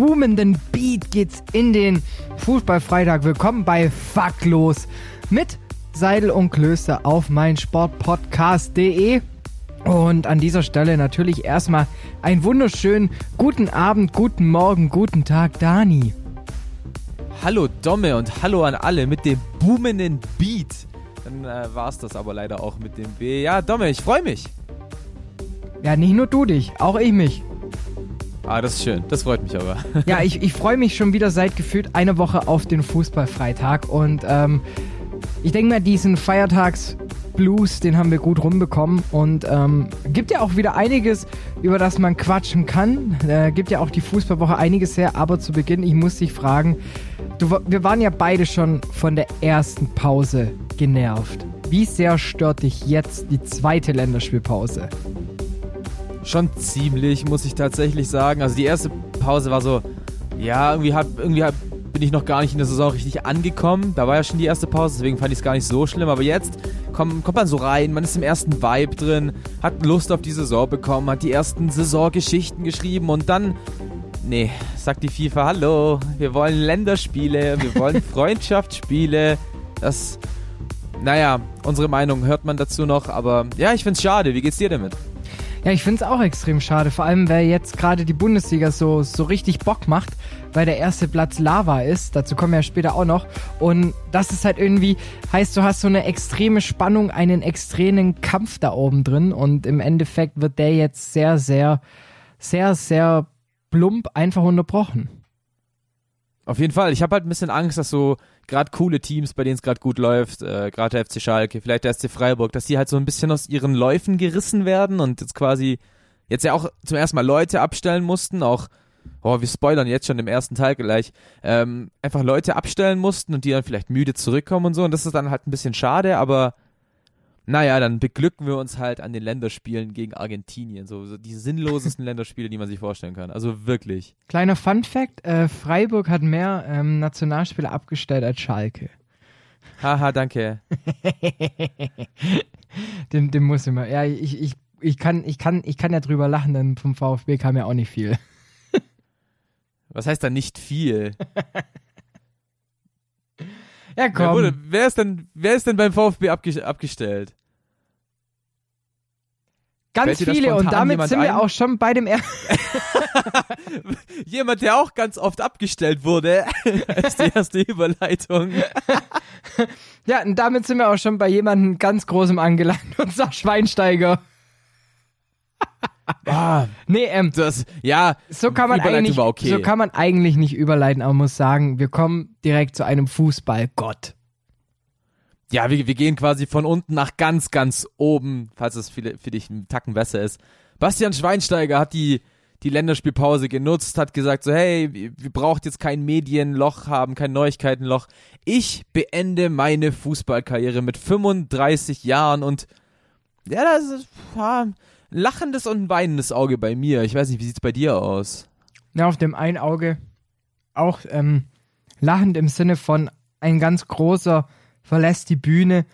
boomenden Beat geht's in den Fußballfreitag. Willkommen bei Faktlos mit Seidel und Klöster auf meinsportpodcast.de. Und an dieser Stelle natürlich erstmal einen wunderschönen guten Abend, guten Morgen, guten Tag, Dani. Hallo Domme und hallo an alle mit dem boomenden Beat. Dann äh, war es das aber leider auch mit dem B. Ja, Domme, ich freue mich. Ja, nicht nur du dich, auch ich mich. Ah, das ist schön. Das freut mich aber. ja, ich, ich freue mich schon wieder seit gefühlt einer Woche auf den Fußballfreitag. Und ähm, ich denke mal, diesen Feiertagsblues, den haben wir gut rumbekommen. Und ähm, gibt ja auch wieder einiges, über das man quatschen kann. Äh, gibt ja auch die Fußballwoche einiges her. Aber zu Beginn, ich muss dich fragen, du, wir waren ja beide schon von der ersten Pause genervt. Wie sehr stört dich jetzt die zweite Länderspielpause? Schon ziemlich, muss ich tatsächlich sagen. Also die erste Pause war so, ja, irgendwie, hab, irgendwie hab, bin ich noch gar nicht in der Saison richtig angekommen. Da war ja schon die erste Pause, deswegen fand ich es gar nicht so schlimm. Aber jetzt kommt, kommt man so rein, man ist im ersten Vibe drin, hat Lust auf die Saison bekommen, hat die ersten Saisongeschichten geschrieben und dann Nee, sagt die FIFA, hallo, wir wollen Länderspiele, wir wollen Freundschaftsspiele. Das, naja, unsere Meinung hört man dazu noch, aber ja, ich find's schade. Wie geht's dir damit? Ja, ich finde es auch extrem schade, vor allem weil jetzt gerade die Bundesliga so, so richtig Bock macht, weil der erste Platz Lava ist. Dazu kommen wir ja später auch noch. Und das ist halt irgendwie, heißt, du hast so eine extreme Spannung, einen extremen Kampf da oben drin. Und im Endeffekt wird der jetzt sehr, sehr, sehr, sehr plump einfach unterbrochen. Auf jeden Fall. Ich habe halt ein bisschen Angst, dass so gerade coole Teams, bei denen es gerade gut läuft, äh, gerade der FC Schalke, vielleicht der SC Freiburg, dass die halt so ein bisschen aus ihren Läufen gerissen werden und jetzt quasi jetzt ja auch zum ersten Mal Leute abstellen mussten, auch oh, wir spoilern jetzt schon im ersten Teil gleich, ähm, einfach Leute abstellen mussten und die dann vielleicht müde zurückkommen und so und das ist dann halt ein bisschen schade, aber naja, dann beglücken wir uns halt an den Länderspielen gegen Argentinien. So, so die sinnlosesten Länderspiele, die man sich vorstellen kann. Also wirklich. Kleiner Fun Fact: äh, Freiburg hat mehr ähm, Nationalspieler abgestellt als Schalke. Haha, danke. den, den muss mal. Ja, ich, ich, ich, kann, ich, kann, ich kann ja drüber lachen, denn vom VfB kam ja auch nicht viel. Was heißt da nicht viel? ja, komm. Ja, wer, ist denn, wer ist denn beim VfB abge abgestellt? Ganz viele und damit sind wir ein? auch schon bei dem er Jemand, der auch ganz oft abgestellt wurde, ist die erste Überleitung. ja, und damit sind wir auch schon bei jemandem ganz Großem angelangt, unser Schweinsteiger. Ah, nee, ähm, das, ja, so kann man eigentlich, okay. so kann man eigentlich nicht überleiten, aber man muss sagen, wir kommen direkt zu einem Fußballgott. Ja, wir, wir gehen quasi von unten nach ganz, ganz oben, falls es für, für dich ein Tacken besser ist. Bastian Schweinsteiger hat die, die Länderspielpause genutzt, hat gesagt so, hey, wir braucht jetzt kein Medienloch haben, kein Neuigkeitenloch. Ich beende meine Fußballkarriere mit 35 Jahren und ja, das ist lachendes und ein weinendes Auge bei mir. Ich weiß nicht, wie sieht's bei dir aus? Ja, auf dem einen Auge auch ähm, lachend im Sinne von ein ganz großer verlässt die Bühne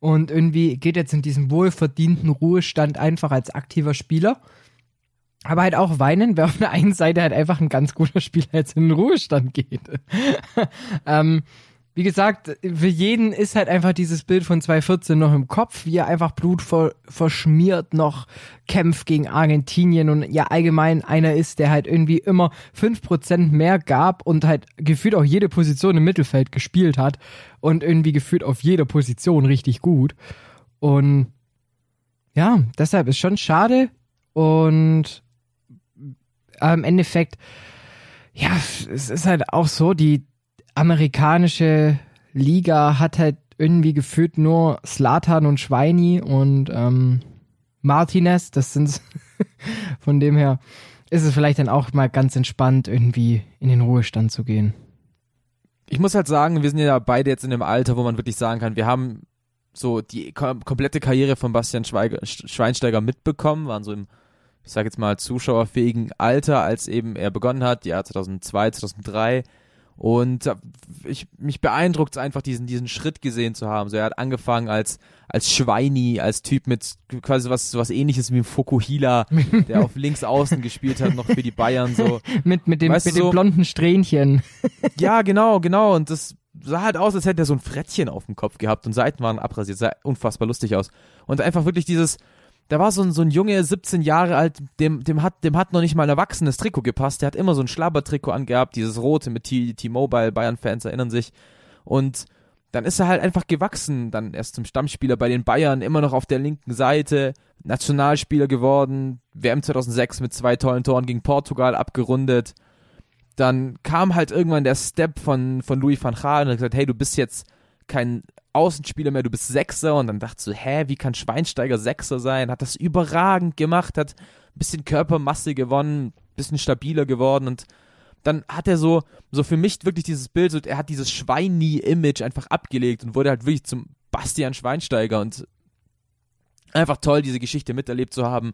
und irgendwie geht jetzt in diesen wohlverdienten Ruhestand einfach als aktiver Spieler. Aber halt auch weinen, wer auf der einen Seite halt einfach ein ganz guter Spieler jetzt in den Ruhestand geht. ähm, wie gesagt, für jeden ist halt einfach dieses Bild von 2014 noch im Kopf, wie er einfach blutverschmiert noch kämpft gegen Argentinien und ja allgemein einer ist, der halt irgendwie immer 5% mehr gab und halt gefühlt auch jede Position im Mittelfeld gespielt hat und irgendwie gefühlt auf jeder Position richtig gut. Und ja, deshalb ist schon schade und im Endeffekt, ja, es ist halt auch so, die amerikanische Liga hat halt irgendwie gefühlt nur Slatan und Schweini und ähm, Martinez. Das sind von dem her. ist es vielleicht dann auch mal ganz entspannt, irgendwie in den Ruhestand zu gehen. Ich muss halt sagen, wir sind ja beide jetzt in dem Alter, wo man wirklich sagen kann, wir haben so die kom komplette Karriere von Bastian Schweiger, Schweinsteiger mitbekommen, waren so im, ich sage jetzt mal, zuschauerfähigen Alter, als eben er begonnen hat, Jahr 2002, 2003. Und ich, mich beeindruckt es einfach, diesen, diesen Schritt gesehen zu haben. So, er hat angefangen als, als Schweini, als Typ mit quasi was, was ähnliches wie ein Fokuhila, der auf links außen gespielt hat, noch für die Bayern, so. mit, mit dem, Weißt mit du, dem so- blonden Strähnchen. Ja, genau, genau. Und das sah halt aus, als hätte er so ein Frettchen auf dem Kopf gehabt und Seiten waren abrasiert. Sah unfassbar lustig aus. Und einfach wirklich dieses, da war so ein, so ein Junge, 17 Jahre alt, dem, dem, hat, dem hat noch nicht mal ein erwachsenes Trikot gepasst. Der hat immer so ein Schlabbertrikot angehabt, dieses rote mit T-Mobile, Bayern-Fans erinnern sich. Und dann ist er halt einfach gewachsen, dann erst zum Stammspieler bei den Bayern, immer noch auf der linken Seite, Nationalspieler geworden, WM 2006 mit zwei tollen Toren gegen Portugal abgerundet. Dann kam halt irgendwann der Step von, von Louis van Gaal und hat gesagt, hey, du bist jetzt kein Außenspieler mehr, du bist Sechser. Und dann dachte so, hä, wie kann Schweinsteiger Sechser sein? Hat das überragend gemacht, hat ein bisschen Körpermasse gewonnen, ein bisschen stabiler geworden und dann hat er so, so für mich wirklich dieses Bild, so, er hat dieses Schweini-Image einfach abgelegt und wurde halt wirklich zum Bastian Schweinsteiger und einfach toll, diese Geschichte miterlebt zu haben.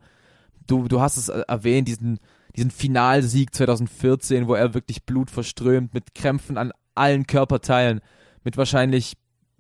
Du, du hast es äh, erwähnt, diesen, diesen Finalsieg 2014, wo er wirklich Blut verströmt, mit Krämpfen an allen Körperteilen, mit wahrscheinlich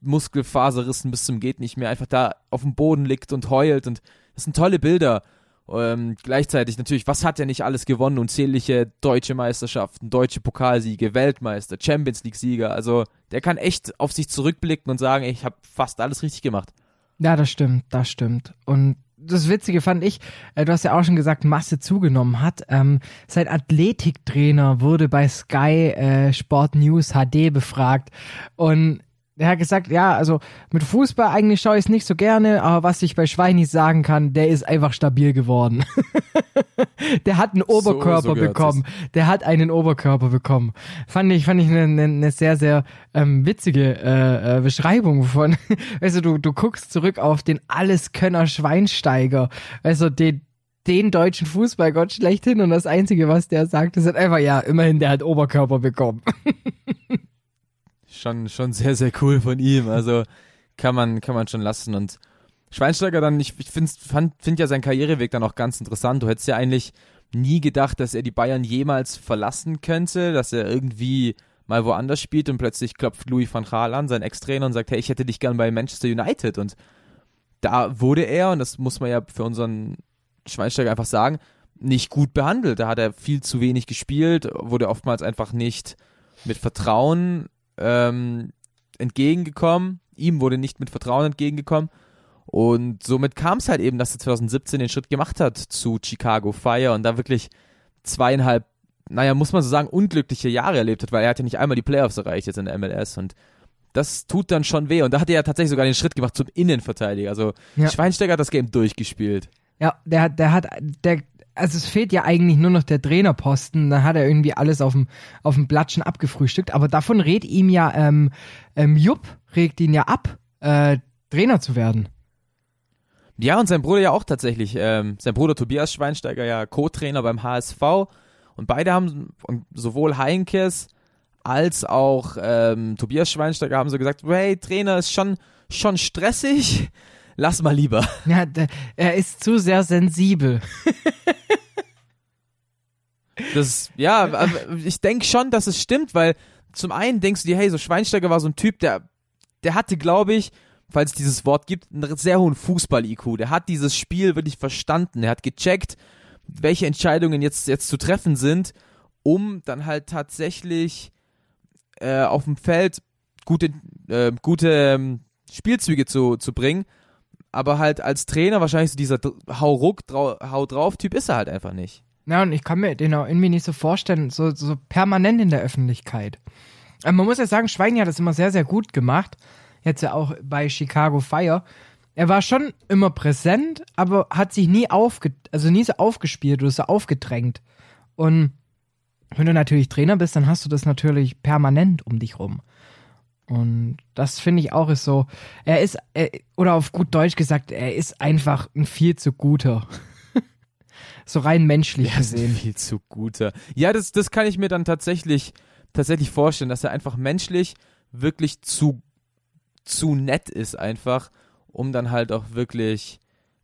Muskelfaserrissen bis zum geht nicht mehr, einfach da auf dem Boden liegt und heult und das sind tolle Bilder. Ähm, gleichzeitig natürlich, was hat er nicht alles gewonnen? Unzählige deutsche Meisterschaften, deutsche Pokalsiege, Weltmeister, Champions League-Sieger. Also der kann echt auf sich zurückblicken und sagen, ich habe fast alles richtig gemacht. Ja, das stimmt, das stimmt. Und das Witzige fand ich, äh, du hast ja auch schon gesagt, Masse zugenommen hat. Ähm, sein Athletiktrainer wurde bei Sky äh, Sport News HD befragt und er hat gesagt, ja, also mit Fußball eigentlich schaue ich es nicht so gerne, aber was ich bei Schweini sagen kann, der ist einfach stabil geworden. der hat einen Oberkörper so gehört bekommen. Der hat einen Oberkörper bekommen. Fand ich, fand ich eine, eine, eine sehr, sehr ähm, witzige äh, äh, Beschreibung von. Also du, du guckst zurück auf den Alleskönner Schweinsteiger. Also den, den deutschen Fußballgott schlechthin und das Einzige, was der sagt, ist halt einfach, ja, immerhin, der hat Oberkörper bekommen. Schon, schon sehr, sehr cool von ihm. Also kann man, kann man schon lassen. Und Schweinsteiger dann, ich, ich finde find ja seinen Karriereweg dann auch ganz interessant. Du hättest ja eigentlich nie gedacht, dass er die Bayern jemals verlassen könnte, dass er irgendwie mal woanders spielt und plötzlich klopft Louis van Gaal an, sein Ex-Trainer, und sagt, hey, ich hätte dich gern bei Manchester United. Und da wurde er, und das muss man ja für unseren Schweinsteiger einfach sagen, nicht gut behandelt. Da hat er viel zu wenig gespielt, wurde oftmals einfach nicht mit Vertrauen ähm, entgegengekommen. Ihm wurde nicht mit Vertrauen entgegengekommen. Und somit kam es halt eben, dass er 2017 den Schritt gemacht hat zu Chicago Fire und da wirklich zweieinhalb, naja, muss man so sagen, unglückliche Jahre erlebt hat, weil er hat ja nicht einmal die Playoffs erreicht jetzt in der MLS und das tut dann schon weh. Und da hat er ja tatsächlich sogar den Schritt gemacht zum Innenverteidiger. Also Ja. Schweinsteiger hat das Game durchgespielt. Ja, der hat, der hat, der, also es fehlt ja eigentlich nur noch der Trainerposten, dann hat er irgendwie alles auf dem, auf dem Blatt abgefrühstückt, aber davon rät ihm ja, ähm, ähm, Jupp regt ihn ja ab, äh, Trainer zu werden. Ja, und sein Bruder ja auch tatsächlich. Ähm, sein Bruder Tobias Schweinsteiger ja Co-Trainer beim HSV. Und beide haben, sowohl Heinkes als auch ähm, Tobias Schweinsteiger haben so gesagt, hey, Trainer ist schon, schon stressig, lass mal lieber. Ja, er ist zu sehr sensibel. Das, ja, ich denke schon, dass es stimmt, weil zum einen denkst du dir, hey, so Schweinsteiger war so ein Typ, der, der hatte, glaube ich, falls es dieses Wort gibt, einen sehr hohen Fußball-IQ. Der hat dieses Spiel wirklich verstanden. Er hat gecheckt, welche Entscheidungen jetzt, jetzt zu treffen sind, um dann halt tatsächlich äh, auf dem Feld gute, äh, gute ähm, Spielzüge zu, zu bringen. Aber halt als Trainer wahrscheinlich so dieser Hau ruck, Hau drauf Typ ist er halt einfach nicht. Ja, und ich kann mir den auch irgendwie nicht so vorstellen, so, so permanent in der Öffentlichkeit. Aber man muss ja sagen, Schweini hat das immer sehr, sehr gut gemacht. Jetzt ja auch bei Chicago Fire. Er war schon immer präsent, aber hat sich nie aufge, also nie so aufgespielt oder so aufgedrängt. Und wenn du natürlich Trainer bist, dann hast du das natürlich permanent um dich rum. Und das finde ich auch ist so, er ist, er, oder auf gut Deutsch gesagt, er ist einfach ein viel zu guter. So rein menschlich ein gesehen. viel zu guter. Ja, das, das kann ich mir dann tatsächlich, tatsächlich vorstellen, dass er einfach menschlich wirklich zu, zu nett ist einfach, um dann halt auch wirklich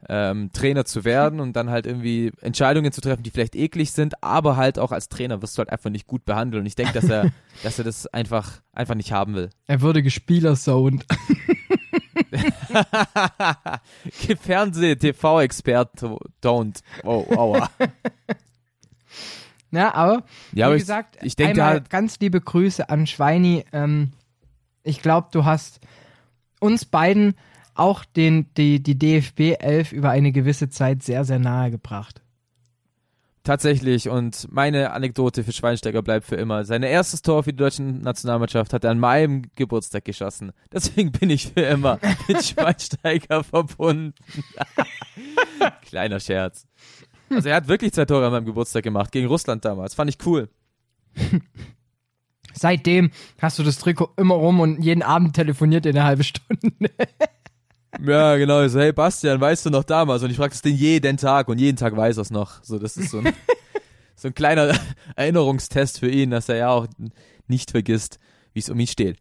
ähm, Trainer zu werden und dann halt irgendwie Entscheidungen zu treffen, die vielleicht eklig sind, aber halt auch als Trainer wirst du halt einfach nicht gut behandeln. Und ich denke, dass er, dass er das einfach, einfach nicht haben will. Er würde gespielersound. Fernseh, TV-Experte, don't. Oh, aua. Ja, aber Ja, wie aber ich, gesagt, ich denke einmal halt, ganz liebe Grüße an Schweini. Ähm, ich glaube, du hast uns beiden auch den, die, die DFB 11 über eine gewisse Zeit sehr, sehr nahe gebracht. Tatsächlich, und meine Anekdote für Schweinsteiger bleibt für immer. Sein erstes Tor für die deutsche Nationalmannschaft hat er an meinem Geburtstag geschossen. Deswegen bin ich für immer mit Schweinsteiger verbunden. Kleiner Scherz. Also er hat wirklich zwei Tore an meinem Geburtstag gemacht, gegen Russland damals. Fand ich cool. Seitdem hast du das Trikot immer rum und jeden Abend telefoniert in eine halbe Stunde. Ja, genau. So, hey Bastian, weißt du noch damals? Und ich frage es den jeden Tag und jeden Tag weiß er es noch. So, das ist so ein, so ein kleiner Erinnerungstest für ihn, dass er ja auch nicht vergisst, wie es um ihn steht.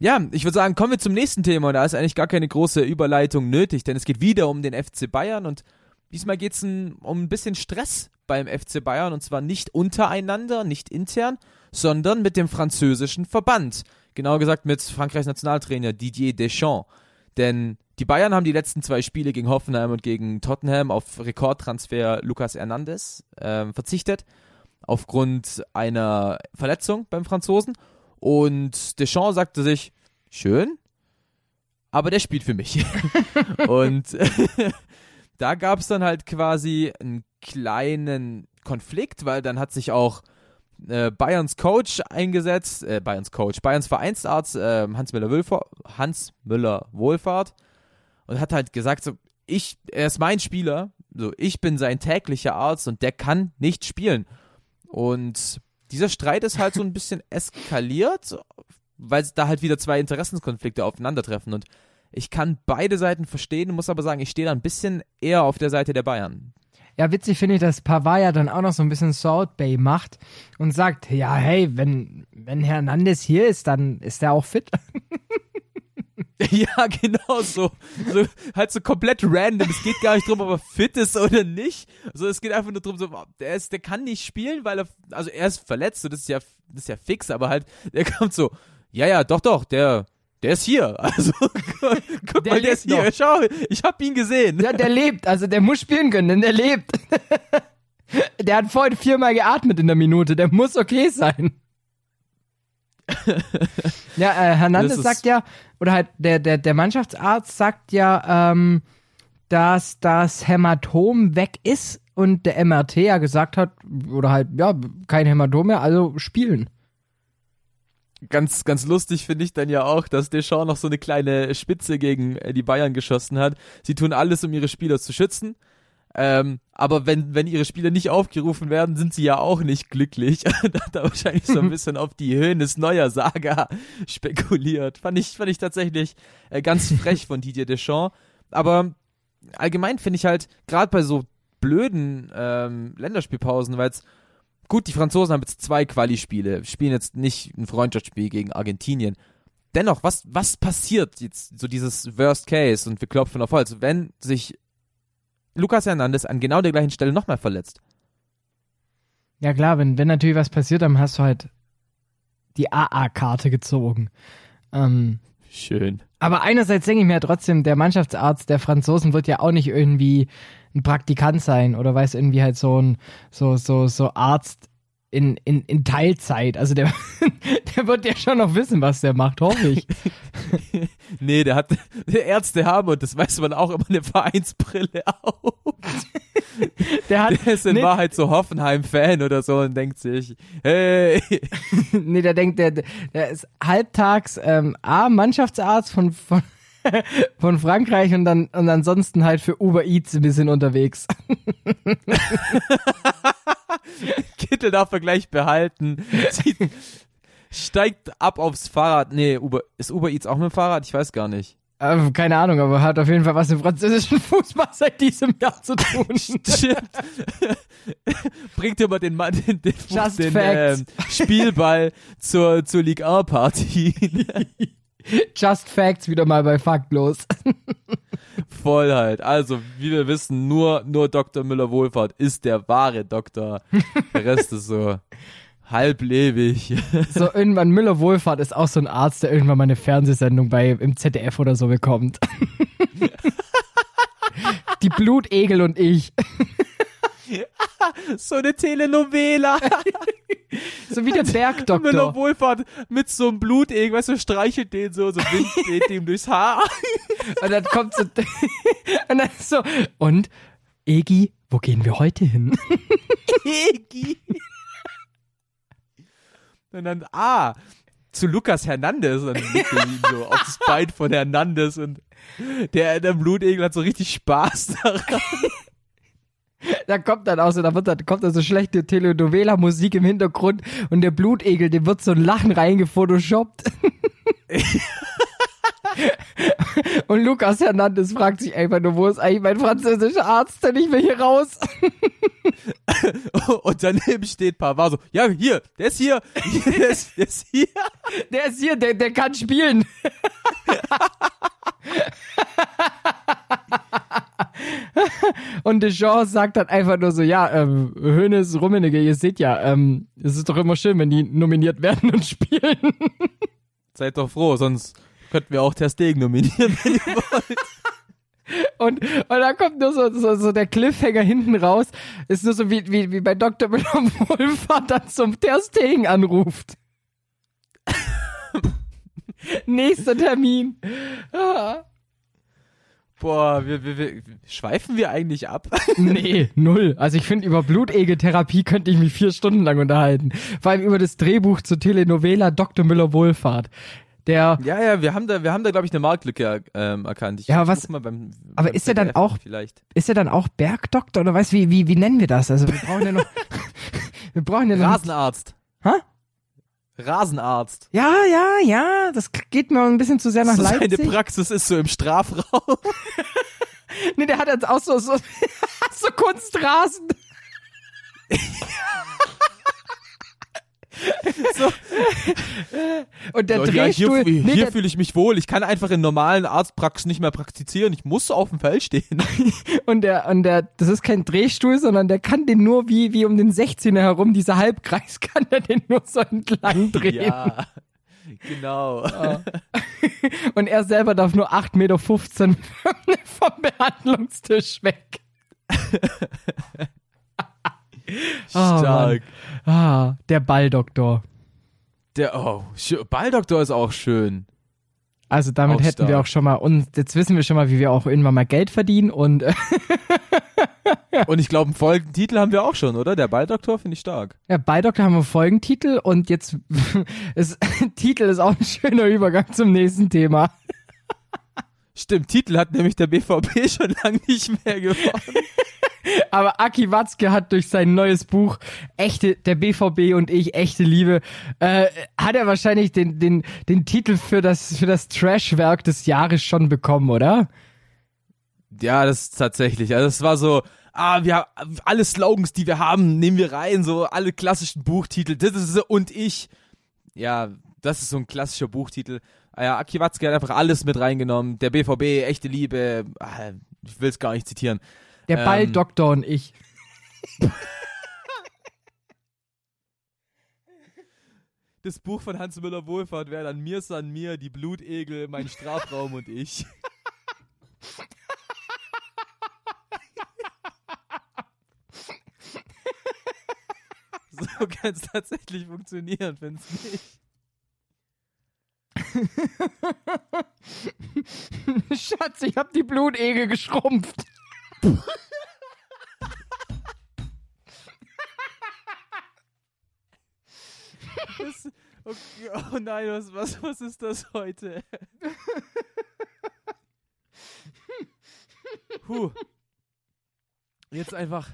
Ja, ich würde sagen, kommen wir zum nächsten Thema. Und da ist eigentlich gar keine große Überleitung nötig, denn es geht wieder um den FC Bayern und diesmal geht es um ein bisschen Stress beim FC Bayern und zwar nicht untereinander, nicht intern, sondern mit dem französischen Verband. Genauer gesagt mit Frankreichs Nationaltrainer Didier Deschamps. Denn die Bayern haben die letzten zwei Spiele gegen Hoffenheim und gegen Tottenham auf Rekordtransfer Lucas Hernandez äh, verzichtet, aufgrund einer Verletzung beim Franzosen. Und Deschamps sagte sich, schön, aber der spielt für mich. und da gab es dann halt quasi einen kleinen Konflikt, weil dann hat sich auch äh, Bayerns Coach eingesetzt, äh, Bayerns Coach, Bayerns Vereinsarzt äh, Hans Müller Wohlfahrt, Hans Müller Wohlfahrt und hat halt gesagt so, ich, er ist mein Spieler, so ich bin sein täglicher Arzt und der kann nicht spielen. Und dieser Streit ist halt so ein bisschen eskaliert, weil da halt wieder zwei Interessenskonflikte aufeinandertreffen und ich kann beide Seiten verstehen, muss aber sagen, ich stehe da ein bisschen eher auf der Seite der Bayern. Ja, witzig finde ich, dass Pavard ja dann auch noch so ein bisschen Salt Bay macht und sagt, ja, hey, wenn, wenn Hernandez hier ist, dann ist er auch fit. Ja, genau so. so. Halt so komplett random. Es geht gar nicht drum, ob er fit ist oder nicht. Also es geht einfach nur drum, so, der, ist, der kann nicht spielen, weil er, also er ist verletzt, so, das ist ja, das ist ja fix, aber halt, der kommt so, ja, ja, doch, doch, der, der ist hier. Also, guck Der mal, der ist hier. noch. Schau, ich hab ihn gesehen. Ja, der lebt, also der muss spielen können, denn der lebt. Der hat vorhin viermal geatmet in der Minute, der muss okay sein. ja, äh, Hernandez sagt ja, oder halt der, der, der Mannschaftsarzt sagt ja, ähm, dass das Hämatom weg ist und der MRT ja gesagt hat, oder halt, ja, kein Hämatom mehr, also spielen. Ganz, ganz lustig finde ich dann ja auch, dass Deschamps noch so eine kleine Spitze gegen äh, die Bayern geschossen hat. Sie tun alles, um ihre Spieler zu schützen. Ähm, aber wenn, wenn ihre Spieler nicht aufgerufen werden, sind sie ja auch nicht glücklich. da hat er wahrscheinlich so ein bisschen auf die Höhen des neuer Saga spekuliert. Fand ich, fand ich tatsächlich äh, ganz frech von Didier Deschamps. Aber allgemein finde ich halt, gerade bei so blöden ähm, Länderspielpausen, weil es Gut, die Franzosen haben jetzt zwei Quali-Spiele, spielen jetzt nicht ein Freundschaftsspiel gegen Argentinien. Dennoch, was, was passiert jetzt, so dieses Worst Case und wir klopfen auf Holz, wenn sich Lucas Hernandez an genau der gleichen Stelle nochmal verletzt? Ja klar, wenn, wenn natürlich was passiert, dann hast du halt die AA-Karte gezogen. Ähm, Schön. Aber einerseits denke ich mir ja trotzdem, der Mannschaftsarzt der Franzosen wird ja auch nicht irgendwie ein Praktikant sein oder weiß irgendwie halt so ein so so so Arzt in, in, in Teilzeit. Also der, der wird ja schon noch wissen, was der macht, hoffe ich. Nee, der hat, der Ärzte haben, und das weiß man auch, immer eine Vereinsbrille auf. Der hat, Der ist in nee, Wahrheit so Hoffenheim-Fan oder so und denkt sich, hey, nee, der denkt, der, der ist halbtags ähm, A, Mannschaftsarzt von, von, von Frankreich und dann und ansonsten halt für Uber Eats ein bisschen unterwegs. Kittel darf er gleich behalten. Zieht, steigt ab aufs Fahrrad. Nee, Uber, ist Uber Eats auch mit dem Fahrrad? Ich weiß gar nicht. Ähm, keine Ahnung, aber hat auf jeden Fall was im französischen Fußball seit diesem Jahr zu tun. Stimmt. Bringt immer den Mann den, den, Just den facts. ähm, Spielball zur, zur Ligue 1 Party. Just Facts wieder mal bei Faktlos. Voll halt. Also, wie wir wissen, nur, nur Dr. Müller-Wohlfahrt ist der wahre Doktor. Der Rest ist so halblebig. So, irgendwann Müller Wohlfahrt ist auch so ein Arzt, der irgendwann mal eine Fernsehsendung bei im ZDF oder so bekommt. Die Blutegel und ich. so eine Telenovela. So wie der Bergdoktor. Müller-Wohlfahrt mit so einem Blutegel, weißt du, streichelt den so, so Wind geht ihm durchs Haar. Und dann kommt so, und dann so, und Egi, wo gehen wir heute hin? Egi. Und dann, ah, zu Lukas Hernandez und so auf das Bein von Hernandez und der, der Blutegel hat so richtig Spaß daran. Da kommt dann auch so, da wird dann, kommt dann so schlechte Telenovela-Musik im Hintergrund und der Blutegel, dem wird so ein Lachen reingefotoshoppt. und Lukas Hernandez fragt sich einfach nur, wo ist eigentlich mein französischer Arzt, denn ich will hier raus. Und daneben steht Pavard so, ja, hier, der ist hier, der ist, der ist hier. Der ist hier, der, der kann spielen. Und Deschamps sagt dann einfach nur so, ja, ähm, Hönes, Rummenigge, ihr seht ja, ähm, es ist doch immer schön, wenn die nominiert werden und spielen. Seid doch froh, sonst könnten wir auch Ter Stegen nominieren, wenn ihr wollt. Und, und dann kommt nur so, so, so der Cliffhanger hinten raus. Ist nur so wie, wie, wie bei Dr. Müller Wohlfahrt dann zum Ter Stegen anruft. Nächster Termin. Ah. Boah, wir, wir, wir, schweifen wir eigentlich ab? Nee, null. Also ich finde, über Blutegeltherapie könnte ich mich vier Stunden lang unterhalten. Vor allem über das Drehbuch zur Telenovela Dr. Müller Wohlfahrt. Der, Ja, ja, wir haben da, wir haben da, glaube ich, eine Marktlücke ähm, erkannt. Ich Ja, was- Mal beim, aber beim ist er dann auch- Vielleicht. ist er dann auch Bergdoktor oder weißt wie, wie, wie nennen wir das? Also wir brauchen ja noch, wir brauchen ja noch, Rasenarzt. Hä? Rasenarzt. ja, ja, ja, das geht mir ein bisschen zu sehr nach So seine Leipzig. Praxis ist so im Strafraum. Nee, der hat jetzt auch so, so, so Kunstrasen. So. Und der So, ja, hier Drehstuhl, nee, hier der, fühle ich mich wohl. Ich kann einfach in normalen Arztpraxen nicht mehr praktizieren. Ich muss auf dem Feld stehen. und der, und der, das ist kein Drehstuhl, sondern der kann den nur wie, wie um den 16er herum, dieser Halbkreis, kann der den nur so entlang drehen. ja, genau. Und er selber darf nur 8,15 Meter vom Behandlungstisch weg. Oh, Stark. Ah, der Balldoktor. Der, oh, Balldoktor ist auch schön. Also damit Auch hätten wir stark. auch schon mal, und jetzt wissen wir schon mal, wie wir auch irgendwann mal Geld verdienen und Und ich glaube, einen Folgentitel haben wir auch schon, oder? Der Balldoktor finde ich stark. ja, Balldoktor haben wir Folgentitel und jetzt ist, Titel ist auch ein schöner Übergang zum nächsten Thema. Stimmt, Titel hat nämlich der BVB schon lange nicht mehr gewonnen. Aber Aki Watzke hat durch sein neues Buch Echte, der BVB und ich, echte Liebe, äh, hat er wahrscheinlich den, den, den Titel für das, für das Trashwerk des Jahres schon bekommen, oder? Ja, das ist tatsächlich. Also es war so, ah, wir haben alle Slogans, die wir haben, nehmen wir rein, so alle klassischen Buchtitel. Das ist und ich. Ja, das ist so ein klassischer Buchtitel. Ah ja, Aki Watzke hat einfach alles mit reingenommen. Der BVB, echte Liebe. Ah, ich will es gar nicht zitieren. Der Ähm. Balldoktor und ich. Das Buch von Hans Müller Wohlfahrt wäre dann Mir san mir, die Blutegel, mein Strafraum und ich. So kann es tatsächlich funktionieren, wenn es nicht. Schatz, ich hab die Blutegel geschrumpft. Das, okay, oh nein, was, was, was ist das heute? Puh. Jetzt einfach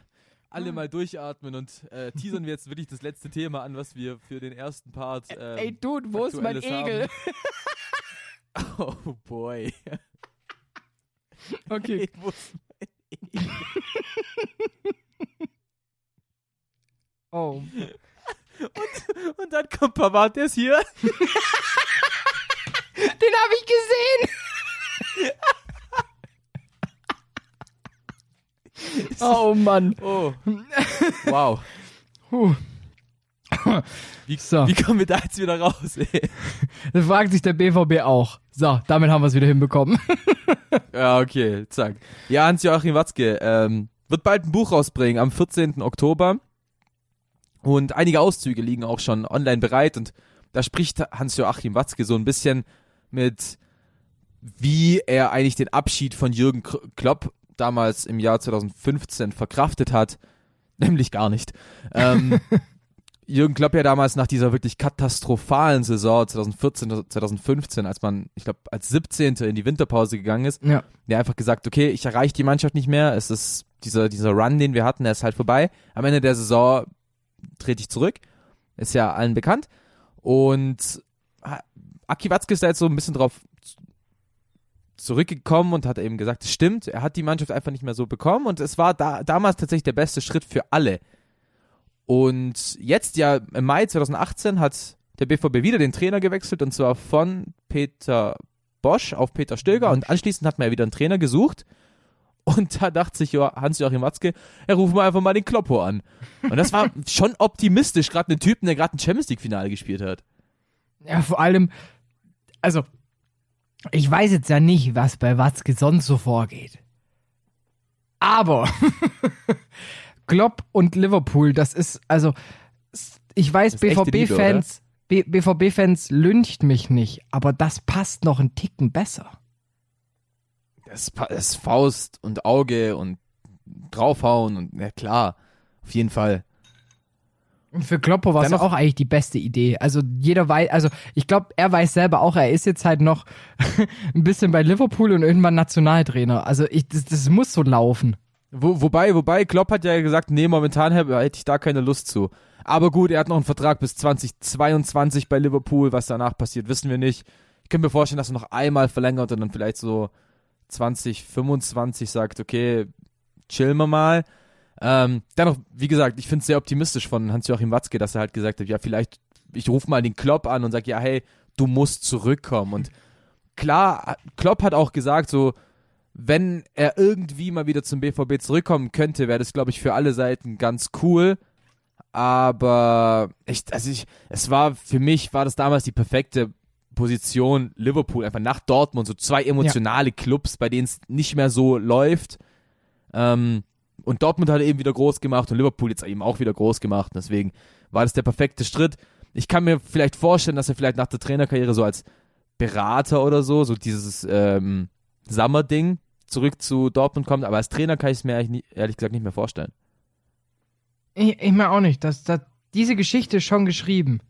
alle mal durchatmen und äh, teasern wir jetzt wirklich das letzte Thema an, was wir für den ersten Part. Ähm, Ey, Dude, wo ist mein Egel? haben. Oh boy. Okay. Ich muss- Oh. Und dann kommt Pavard, der ist hier. Den habe ich gesehen. oh Mann. Oh. Wow. Puh. Wie, So. wie kommen wir da jetzt wieder raus? Ey? Das fragt sich der BVB auch. So, damit haben wir es wieder hinbekommen. Ja, okay, zack. Ja, Hans-Joachim Watzke ähm, wird bald ein Buch rausbringen am 14. Oktober. Und einige Auszüge liegen auch schon online bereit. Und da spricht Hans-Joachim Watzke so ein bisschen mit, wie er eigentlich den Abschied von Jürgen Klopp damals im Jahr 2015 verkraftet hat. Nämlich gar nicht. Ähm, Jürgen Klopp ja damals nach dieser wirklich katastrophalen Saison 2014, 2015, als man, ich glaube, als 17. in die Winterpause gegangen ist, Ja. der einfach gesagt, okay, ich erreiche die Mannschaft nicht mehr, es ist dieser, dieser Run, den wir hatten, der ist halt vorbei. Am Ende der Saison trete ich zurück, ist ja allen bekannt. Und ha- Aki Watzke ist da jetzt so ein bisschen drauf zurückgekommen und hat eben gesagt, es stimmt, er hat die Mannschaft einfach nicht mehr so bekommen und es war da, damals tatsächlich der beste Schritt für alle. Und jetzt ja im Mai 2018 hat der BVB wieder den Trainer gewechselt und zwar von Peter Bosch auf Peter Stöger und anschließend hat man ja wieder einen Trainer gesucht. Und da dachte sich Jo- Hans-Joachim Watzke, er ruft mal einfach mal den Kloppo an. Und das war schon optimistisch, gerade einen Typen, der gerade ein Champions League-Finale gespielt hat. Ja, vor allem, also, ich weiß jetzt ja nicht, was bei Watzke sonst so vorgeht. Aber Klopp und Liverpool, das ist, also, ich weiß, BVB-Fans, BVB-Fans lyncht mich nicht, aber das passt noch einen Ticken besser. Das, das Faust und Auge und draufhauen und, ja klar, auf jeden Fall. Und für Kloppo war es auch eigentlich die beste Idee. Also jeder weiß, also ich glaube, er weiß selber auch, er ist jetzt halt noch ein bisschen bei Liverpool und irgendwann Nationaltrainer. Also ich, das, das muss so laufen. Wo, wobei, wobei, Klopp hat ja gesagt, nee, momentan hätte hätte ich da keine Lust zu. Aber gut, er hat noch einen Vertrag bis 2022 bei Liverpool. Was danach passiert, wissen wir nicht. Ich könnte mir vorstellen, dass er noch einmal verlängert und dann vielleicht so 2025 sagt, okay, chillen wir mal. Ähm, dennoch, wie gesagt, ich finde es sehr optimistisch von Hans-Joachim Watzke, dass er halt gesagt hat, ja, vielleicht, ich rufe mal den Klopp an und sage, ja, hey, du musst zurückkommen. Und klar, Klopp hat auch gesagt, so, wenn er irgendwie mal wieder zum BVB zurückkommen könnte, wäre das, glaube ich, für alle Seiten ganz cool. Aber ich, also ich, es war für mich war das damals die perfekte Position Liverpool einfach nach Dortmund so zwei emotionale Clubs, bei denen es nicht mehr so läuft. Ähm, und Dortmund hat eben wieder groß gemacht und Liverpool jetzt eben auch wieder groß gemacht. Deswegen war das der perfekte Schritt. Ich kann mir vielleicht vorstellen, dass er vielleicht nach der Trainerkarriere so als Berater oder so, so dieses ähm, Summer-Ding zurück zu Dortmund kommt, aber als Trainer kann ich es mir nie, ehrlich gesagt nicht mehr vorstellen. Ich, ich meine auch nicht, dass, dass diese Geschichte ist schon geschrieben.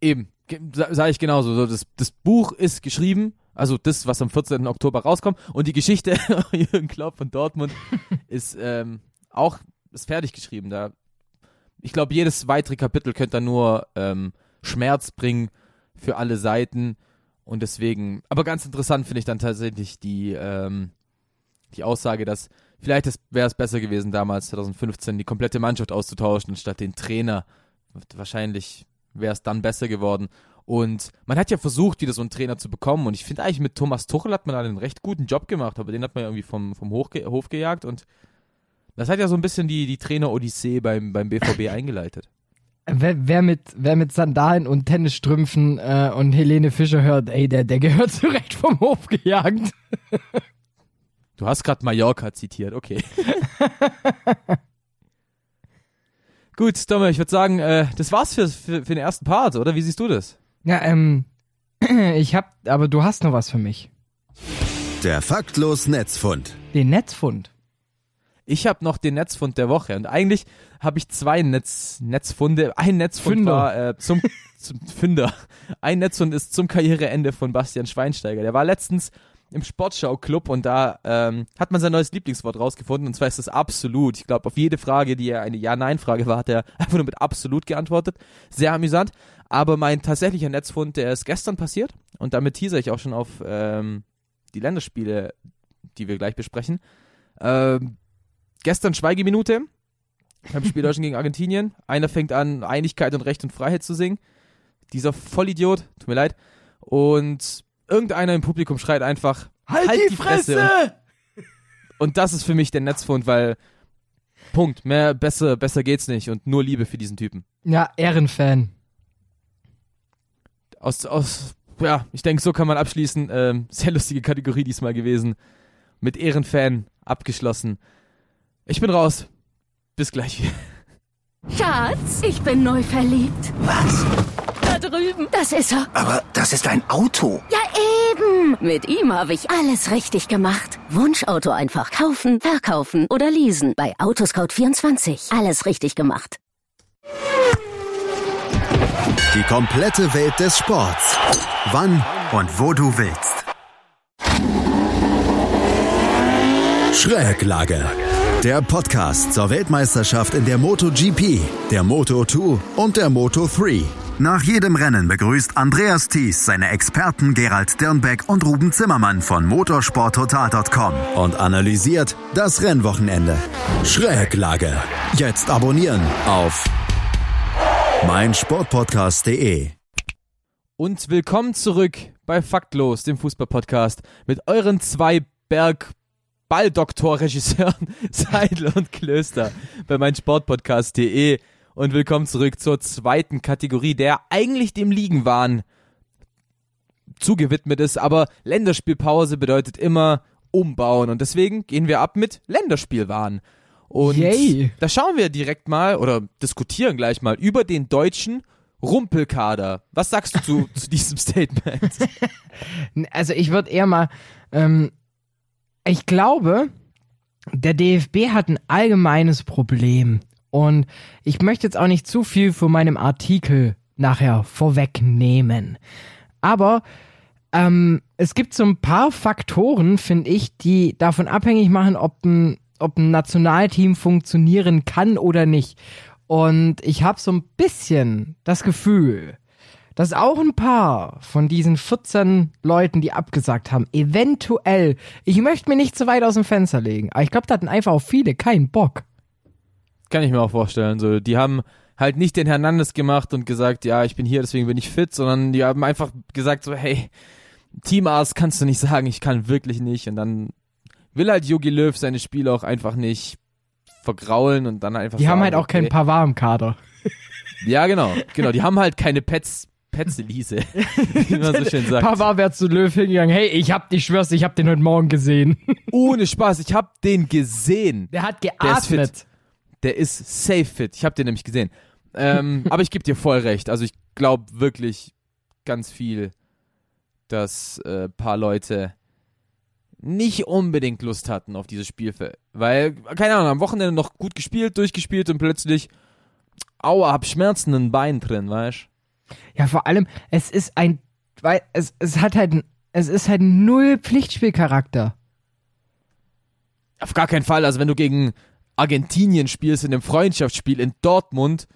Eben, sage ich genauso. So, das, das Buch ist geschrieben, also das, was am 14. Oktober rauskommt, und die Geschichte Jürgen Klopp von Dortmund ist ähm, auch ist fertig geschrieben. Da, ich glaube, jedes weitere Kapitel könnte da nur ähm, Schmerz bringen für alle Seiten. Und deswegen, aber ganz interessant finde ich dann tatsächlich die, ähm, die Aussage, dass vielleicht wäre es besser gewesen, damals 2015 die komplette Mannschaft auszutauschen, statt den Trainer. Wahrscheinlich wäre es dann besser geworden. Und man hat ja versucht, wieder so einen Trainer zu bekommen. Und ich finde eigentlich mit Thomas Tuchel hat man da einen recht guten Job gemacht, aber den hat man ja irgendwie vom, vom Hoch, Hof gejagt. Und das hat ja so ein bisschen die, die Trainer-Odyssee beim, beim BVB eingeleitet. Wer, wer, mit, wer mit Sandalen und Tennisstrümpfen äh, und Helene Fischer hört, ey, der, der gehört zurecht vom Hof gejagt. Du hast gerade Mallorca zitiert, okay. Gut, Domme, ich würde sagen, äh, das war's für, für, für den ersten Part, oder? Wie siehst du das? Ja, ähm, ich hab, aber du hast noch was für mich. Der faktlos Netzfund. Den Netzfund. Ich habe noch den Netzfund der Woche und eigentlich habe ich zwei Netz, Netzfunde. Ein Netzfund Fünder. war äh, zum, zum Fünder. Ein Netzfund ist zum Karriereende von Bastian Schweinsteiger. Der war letztens im Sportschau-Club und da ähm, hat man sein neues Lieblingswort rausgefunden und zwar ist das absolut. Ich glaube, auf jede Frage, die ja eine Ja-Nein-Frage war, hat er einfach nur mit absolut geantwortet. Sehr amüsant. Aber mein tatsächlicher Netzfund, der ist gestern passiert und damit teaser ich auch schon auf ähm, die Länderspiele, die wir gleich besprechen. Ähm, gestern Schweigeminute beim Spiel Deutschland gegen Argentinien. Einer fängt an, Einigkeit und Recht und Freiheit zu singen. Dieser Vollidiot, tut mir leid. Und irgendeiner im Publikum schreit einfach, halt, halt die, Fresse! Fresse! Und, und das ist für mich der Netzfund, weil Punkt. Mehr, besser, besser geht's nicht und nur Liebe für diesen Typen. Ja, Ehrenfan. Aus, aus, ja, ich denke, so kann man abschließen. Ähm, sehr lustige Kategorie diesmal gewesen. Mit Ehrenfan abgeschlossen. Ich bin raus. Bis gleich. Schatz, ich bin neu verliebt. Was? Drüben. Das ist er. Aber das ist ein Auto. Ja, eben. Mit ihm habe ich alles richtig gemacht. Wunschauto einfach kaufen, verkaufen oder leasen. Bei Autoscout24. Alles richtig gemacht. Die komplette Welt des Sports. Wann und wo du willst. Schräglage. Der Podcast zur Weltmeisterschaft in der MotoGP, der Moto2 und der Moto3. Nach jedem Rennen begrüßt Andreas Thies seine Experten Gerald Dirnbeck und Ruben Zimmermann von motorsporttotal.com und analysiert das Rennwochenende. Schräglage. Jetzt abonnieren auf meinsportpodcast.de. Und willkommen zurück bei Faktlos, dem Fußballpodcast, mit euren zwei Berg Balldoktor-Regisseuren Seidel und Klöster bei meinsportpodcast.de und willkommen zurück zur zweiten Kategorie, der eigentlich dem Liegenwahn zugewidmet ist, aber Länderspielpause bedeutet immer umbauen und deswegen gehen wir ab mit Länderspielwahn. Und Yay. da schauen wir direkt mal oder diskutieren gleich mal über den deutschen Rumpelkader. Was sagst du zu, zu diesem Statement? Also ich würde eher mal ähm, ich glaube, der DFB hat ein allgemeines Problem. Und ich möchte jetzt auch nicht zu viel von meinem Artikel nachher vorwegnehmen. Aber ähm, es gibt so ein paar Faktoren, finde ich, die davon abhängig machen, ob ein, ob ein Nationalteam funktionieren kann oder nicht. Und ich habe so ein bisschen das Gefühl, dass auch ein paar von diesen 14 Leuten, die abgesagt haben, eventuell, ich möchte mir nicht zu weit aus dem Fenster legen, aber ich glaube, da hatten einfach auch viele keinen Bock. Kann ich mir auch vorstellen. So, die haben halt nicht den Hernandez gemacht und gesagt, ja, ich bin hier, deswegen bin ich fit, sondern die haben einfach gesagt so, hey, Teamarzt kannst du nicht sagen, ich kann wirklich nicht. Und dann will halt Yogi Löw seine Spiele auch einfach nicht vergraulen und dann einfach. Die sagen, haben halt auch okay. keinen Pavard im Kader. Ja, genau, genau. Die haben halt keine Pets, Petzelise, wie man so schön sagt. Pavard wäre zu Löw hingegangen, hey, ich hab, ich schwör's, ich hab den heute Morgen gesehen. Ohne Spaß, ich hab den gesehen. Der hat Der geatmet. fit. Der ist safe fit. Ich hab den nämlich gesehen. Ähm, aber ich geb dir voll recht. Also ich glaube wirklich ganz viel, dass äh, paar Leute nicht unbedingt Lust hatten auf dieses Spiel. Weil, keine Ahnung, am Wochenende noch gut gespielt, durchgespielt und plötzlich, aua, hab Schmerzen in den Beinen drin, weißt Ja, vor allem, es ist ein, weil es, es hat halt, ein- es ist halt null Pflichtspielcharakter. Auf gar keinen Fall. Also wenn du gegen Argentinien spielst in einem Freundschaftsspiel in Dortmund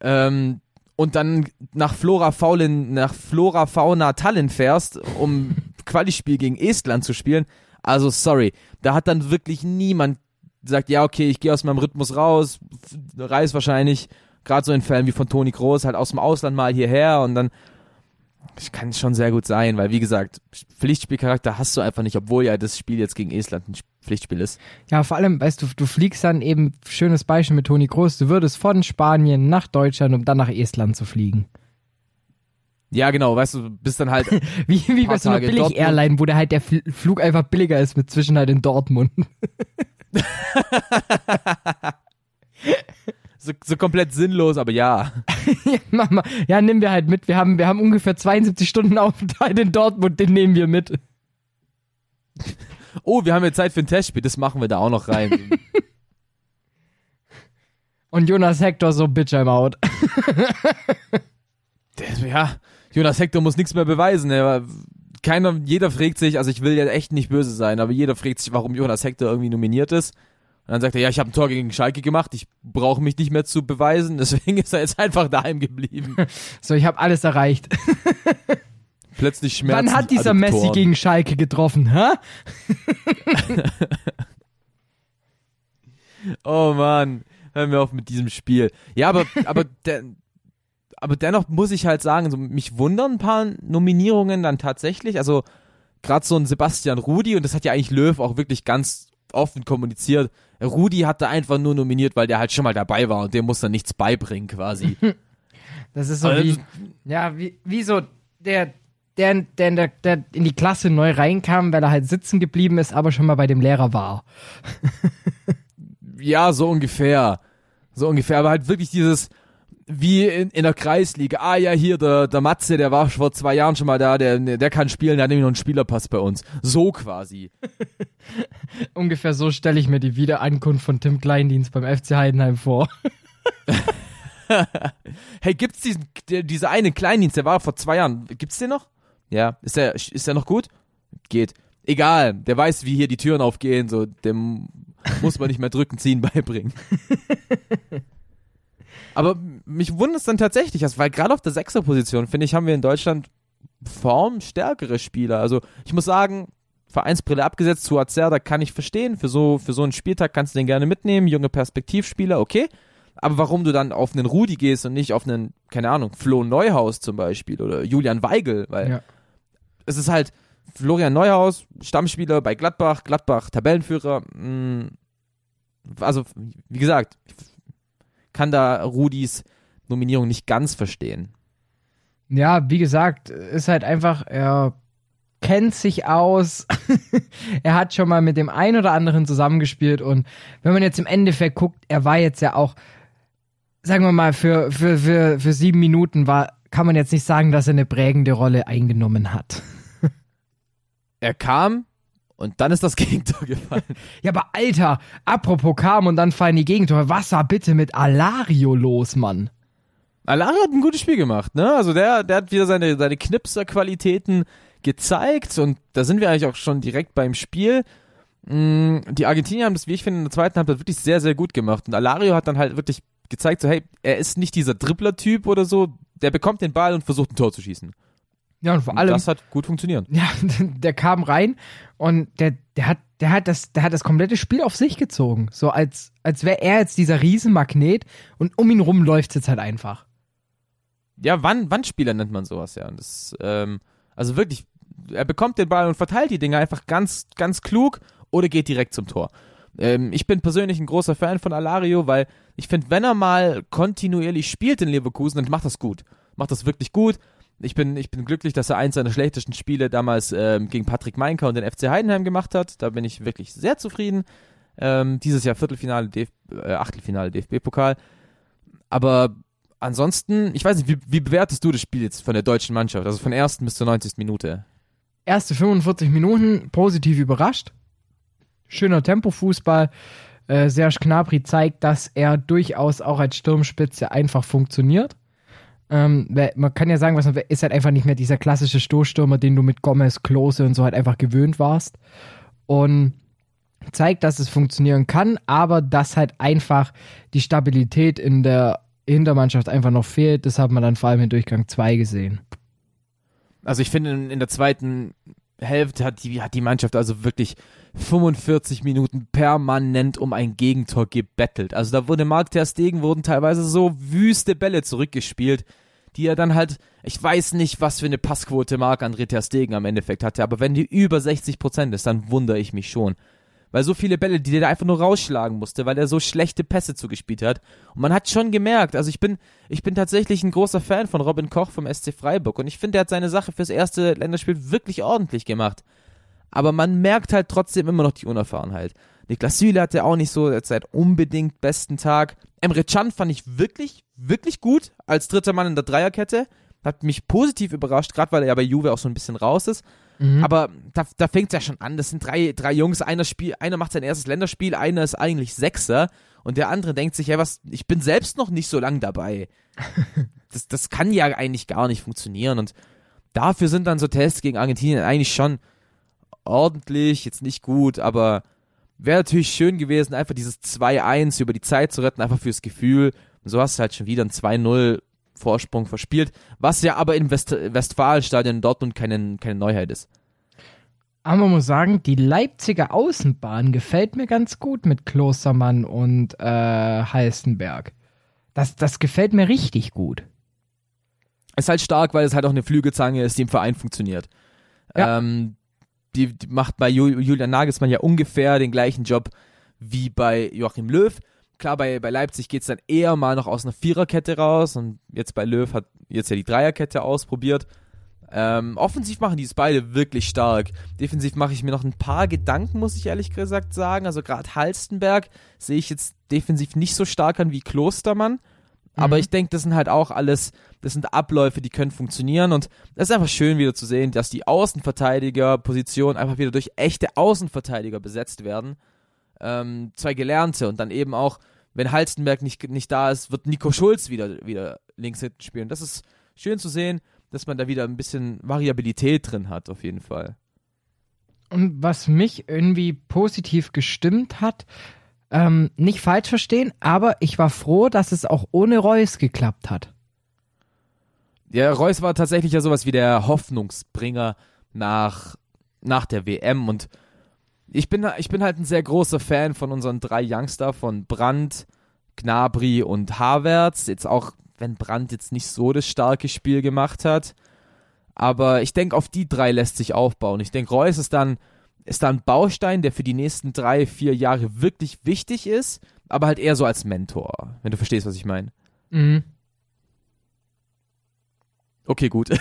ähm, und dann nach Flora Faulin, nach Flora Fauna Tallinn fährst, um Quali-Spiel gegen Estland zu spielen, also sorry, da hat dann wirklich niemand gesagt, ja okay, ich gehe aus meinem Rhythmus raus, f- reis wahrscheinlich, gerade so in Fällen wie von Toni Kroos, halt aus dem Ausland mal hierher und dann kann schon sehr gut sein, weil wie gesagt, Pflichtspielcharakter hast du einfach nicht, obwohl ja das Spiel jetzt gegen Estland ein Pflichtspiel ist. Ja, vor allem, weißt du, du fliegst dann eben, schönes Beispiel mit Toni Kroos, du würdest von Spanien nach Deutschland, um dann nach Estland zu fliegen. Ja, genau, weißt du, bist dann halt, Wie, wie bei so einer Billig-Airline, wo der halt der Fl Flug einfach billiger ist mit Zwischenhalt in Dortmund. so, so komplett sinnlos, aber ja. Mach mal. Ja, nehmen wir halt mit. Wir haben, wir haben ungefähr 72 Stunden Aufenthalt in Dortmund, den nehmen wir mit. Oh, wir haben jetzt Zeit für ein Testspiel, das machen wir da auch noch rein. Und Jonas Hector so Bitch, I'm out. Der- ja, Jonas Hector muss nichts mehr beweisen. Er, keiner, jeder fragt sich, also ich will ja echt nicht böse sein, aber jeder fragt sich, warum Jonas Hector irgendwie nominiert ist. Und dann sagt er, ja, ich habe ein Tor gegen Schalke gemacht, ich brauche mich nicht mehr zu beweisen, deswegen ist er jetzt einfach daheim geblieben. So, ich habe alles erreicht. Plötzlich Schmerzen. Wann hat dieser Messi Adduktoren. gegen Schalke getroffen, hä? Oh Mann, hören wir auf mit diesem Spiel. Ja, aber, aber, der, aber dennoch muss ich halt sagen, so, mich wundern ein paar Nominierungen dann tatsächlich. Also gerade so ein Sebastian Rudi, und das hat ja eigentlich Löw auch wirklich ganz offen kommuniziert. Rudi hat da einfach nur nominiert, weil der halt schon mal dabei war und dem muss dann nichts beibringen quasi. Das ist so Also- wie, ja, wie, wie so der, der, der, in der, der in die Klasse neu reinkam, weil er halt sitzen geblieben ist, aber schon mal bei dem Lehrer war. ja, so ungefähr. So ungefähr, aber halt wirklich dieses, wie in, in der Kreisliga. Ah ja, hier, der, der Matze, der war vor zwei Jahren schon mal da, der, der kann spielen, der hat nämlich noch einen Spielerpass bei uns. So quasi. Ungefähr so stelle ich mir die Wiederankunft von Tim Kleindienst beim FC Heidenheim vor. Hey, gibt's diesen, diese eine Kleindienst, der war vor zwei Jahren, gibt's den noch? Ja, ist der, ist der noch gut? Geht. Egal, der weiß, wie hier die Türen aufgehen, so, dem muss man nicht mehr drücken, ziehen beibringen. Aber mich wundert es dann tatsächlich, also, weil gerade auf der Sechserposition, finde ich, haben wir in Deutschland formstärkere Spieler. Also, ich muss sagen, Vereinsbrille abgesetzt, zu da kann ich verstehen. Für so, für so einen Spieltag kannst du den gerne mitnehmen, junge Perspektivspieler, okay. Aber warum du dann auf einen Rudi gehst und nicht auf einen, keine Ahnung, Flo Neuhaus zum Beispiel oder Julian Weigel, weil Ja. Es ist halt Florian Neuhaus, Stammspieler bei Gladbach, Gladbach Tabellenführer. Mh, also, wie gesagt, kann da Rudis Nominierung nicht ganz verstehen. Ja, wie gesagt, ist halt einfach, er kennt sich aus. er hat schon mal mit dem einen oder anderen zusammengespielt und wenn man jetzt im Endeffekt guckt, er war jetzt ja auch, sagen wir mal, für, für, für, für sieben Minuten war, kann man jetzt nicht sagen, dass er eine prägende Rolle eingenommen hat. Er kam und dann ist das Gegentor gefallen. Ja, aber Alter, apropos kam und dann fallen die Gegentore. Was war bitte mit Alario los, Mann? Alari hat ein gutes Spiel gemacht, ne? Also der, der hat wieder seine, seine Knipser-Qualitäten gezeigt und da sind wir eigentlich auch schon direkt beim Spiel. Mm, Die Argentinier haben das, wie ich finde, in der zweiten Halbzeit wirklich sehr, sehr gut gemacht. Und Alario hat dann halt wirklich gezeigt, so, hey, er ist nicht dieser Dribbler-Typ oder so, der bekommt den Ball und versucht ein Tor zu schießen. Ja, und vor Und allem, das hat gut funktioniert. ja, der kam rein und der, der hat, der hat das, der hat das komplette Spiel auf sich gezogen. So als, als wäre er jetzt dieser Riesenmagnet und um ihn rum läuft's jetzt halt einfach. Ja, Wand, Wandspieler nennt man sowas, ja. Und das, ähm, also wirklich, er bekommt den Ball und verteilt die Dinge einfach ganz, ganz klug oder geht direkt zum Tor. Ähm, ich bin persönlich ein großer Fan von Alario, weil ich finde, wenn er mal kontinuierlich spielt in Leverkusen, dann macht das gut. Macht das wirklich gut. Ich bin, ich bin glücklich, dass er eins seiner schlechtesten Spiele damals ähm, gegen Patrick Meinker und den FC Heidenheim gemacht hat. Da bin ich wirklich sehr zufrieden. Ähm, dieses Jahr Viertelfinale, DF äh, Achtelfinale DFB-Pokal. Aber ansonsten, ich weiß nicht, wie, wie bewertest du das Spiel jetzt von der deutschen Mannschaft? Also von ersten bis zur 90. Minute. Erste 45 Minuten positiv überrascht. Schöner Tempofußball. Äh, Serge Gnabry zeigt, dass er durchaus auch als Sturmspitze einfach funktioniert. Ähm, weil man kann ja sagen, was man ist halt einfach nicht mehr dieser klassische Stoßstürmer, den du mit Gomez, Klose und so halt einfach gewöhnt warst. Und zeigt, dass es funktionieren kann, aber dass halt einfach die Stabilität in der Hintermannschaft einfach noch fehlt. Das hat man dann vor allem in Durchgang 2 gesehen. Also ich finde, in, in der zweiten Hälfte hat die, hat die Mannschaft also wirklich 45 Minuten permanent um ein Gegentor gebettelt. Also da wurde Mark Ter Stegen, wurden teilweise so wüste Bälle zurückgespielt, die er dann halt, ich weiß nicht, was für eine Passquote Marc André Ter Stegen am Endeffekt hatte, aber wenn die über 60 Prozent ist, dann wundere ich mich schon. Weil so viele Bälle, die der da einfach nur rausschlagen musste, weil er so schlechte Pässe zugespielt hat. Und man hat schon gemerkt, also ich bin, ich bin tatsächlich ein großer Fan von Robin Koch vom SC Freiburg und ich finde, er hat seine Sache fürs erste Länderspiel wirklich ordentlich gemacht. Aber man merkt halt trotzdem immer noch die Unerfahrenheit. Niklas Süle hatte auch nicht so seinen unbedingt besten Tag. Emre Can fand ich wirklich, wirklich gut als dritter Mann in der Dreierkette. Hat mich positiv überrascht, gerade weil er ja bei Juve auch so ein bisschen raus ist. Aber da, da fängt es ja schon an. Das sind drei, drei Jungs. Einer, Spiel, einer macht sein erstes Länderspiel, einer ist eigentlich Sechser und der andere denkt sich, ja, was, ich bin selbst noch nicht so lang dabei. Das, das kann ja eigentlich gar nicht funktionieren. Und dafür sind dann so Tests gegen Argentinien eigentlich schon ordentlich, jetzt nicht gut, aber wäre natürlich schön gewesen, einfach dieses 2-1 über die Zeit zu retten, einfach fürs Gefühl. Und so hast du halt schon wieder ein 2-0 Vorsprung verspielt, was ja aber im West Westfalenstadion in Dortmund keine, keine Neuheit ist. Aber man muss sagen, die Leipziger Außenbahn gefällt mir ganz gut mit Klostermann und äh, Heißenberg. Das, das gefällt mir richtig gut. Ist halt stark, weil es halt auch eine Flügelzange ist, die im Verein funktioniert. Ja. Ähm, die, die macht bei Ju- Julian Nagelsmann ja ungefähr den gleichen Job wie bei Joachim Löw. Klar, bei, bei Leipzig geht's dann eher mal noch aus einer Viererkette raus und jetzt bei Löw hat jetzt ja die Dreierkette ausprobiert. Ähm, offensiv machen die es beide wirklich stark. Defensiv mache ich mir noch ein paar Gedanken, muss ich ehrlich gesagt sagen. Also gerade Halstenberg sehe ich jetzt defensiv nicht so stark an wie Klostermann. Aber Mhm. ich denke, das sind halt auch alles, das sind Abläufe, die können funktionieren. Und es ist einfach schön wieder zu sehen, dass die Außenverteidiger-Positionen einfach wieder durch echte Außenverteidiger besetzt werden. Ähm, zwei Gelernte und dann eben auch, wenn Halstenberg nicht, nicht da ist, wird Nico Schulz wieder, wieder links hinten spielen. Das ist schön zu sehen, dass man da wieder ein bisschen Variabilität drin hat, auf jeden Fall. Und was mich irgendwie positiv gestimmt hat, ähm, nicht falsch verstehen, aber ich war froh, dass es auch ohne Reus geklappt hat. Ja, Reus war tatsächlich ja sowas wie der Hoffnungsbringer nach, nach der WM und ich bin, ich bin halt ein sehr großer Fan von unseren drei Youngster, von Brandt, Gnabry und Havertz. Jetzt auch, wenn Brandt jetzt nicht so das starke Spiel gemacht hat. Aber ich denke, auf die drei lässt sich aufbauen. Ich denke, Reus ist dann, ist dann ein Baustein, der für die nächsten drei, vier Jahre wirklich wichtig ist, aber halt eher so als Mentor, wenn du verstehst, was ich meine. Mhm. Okay, gut.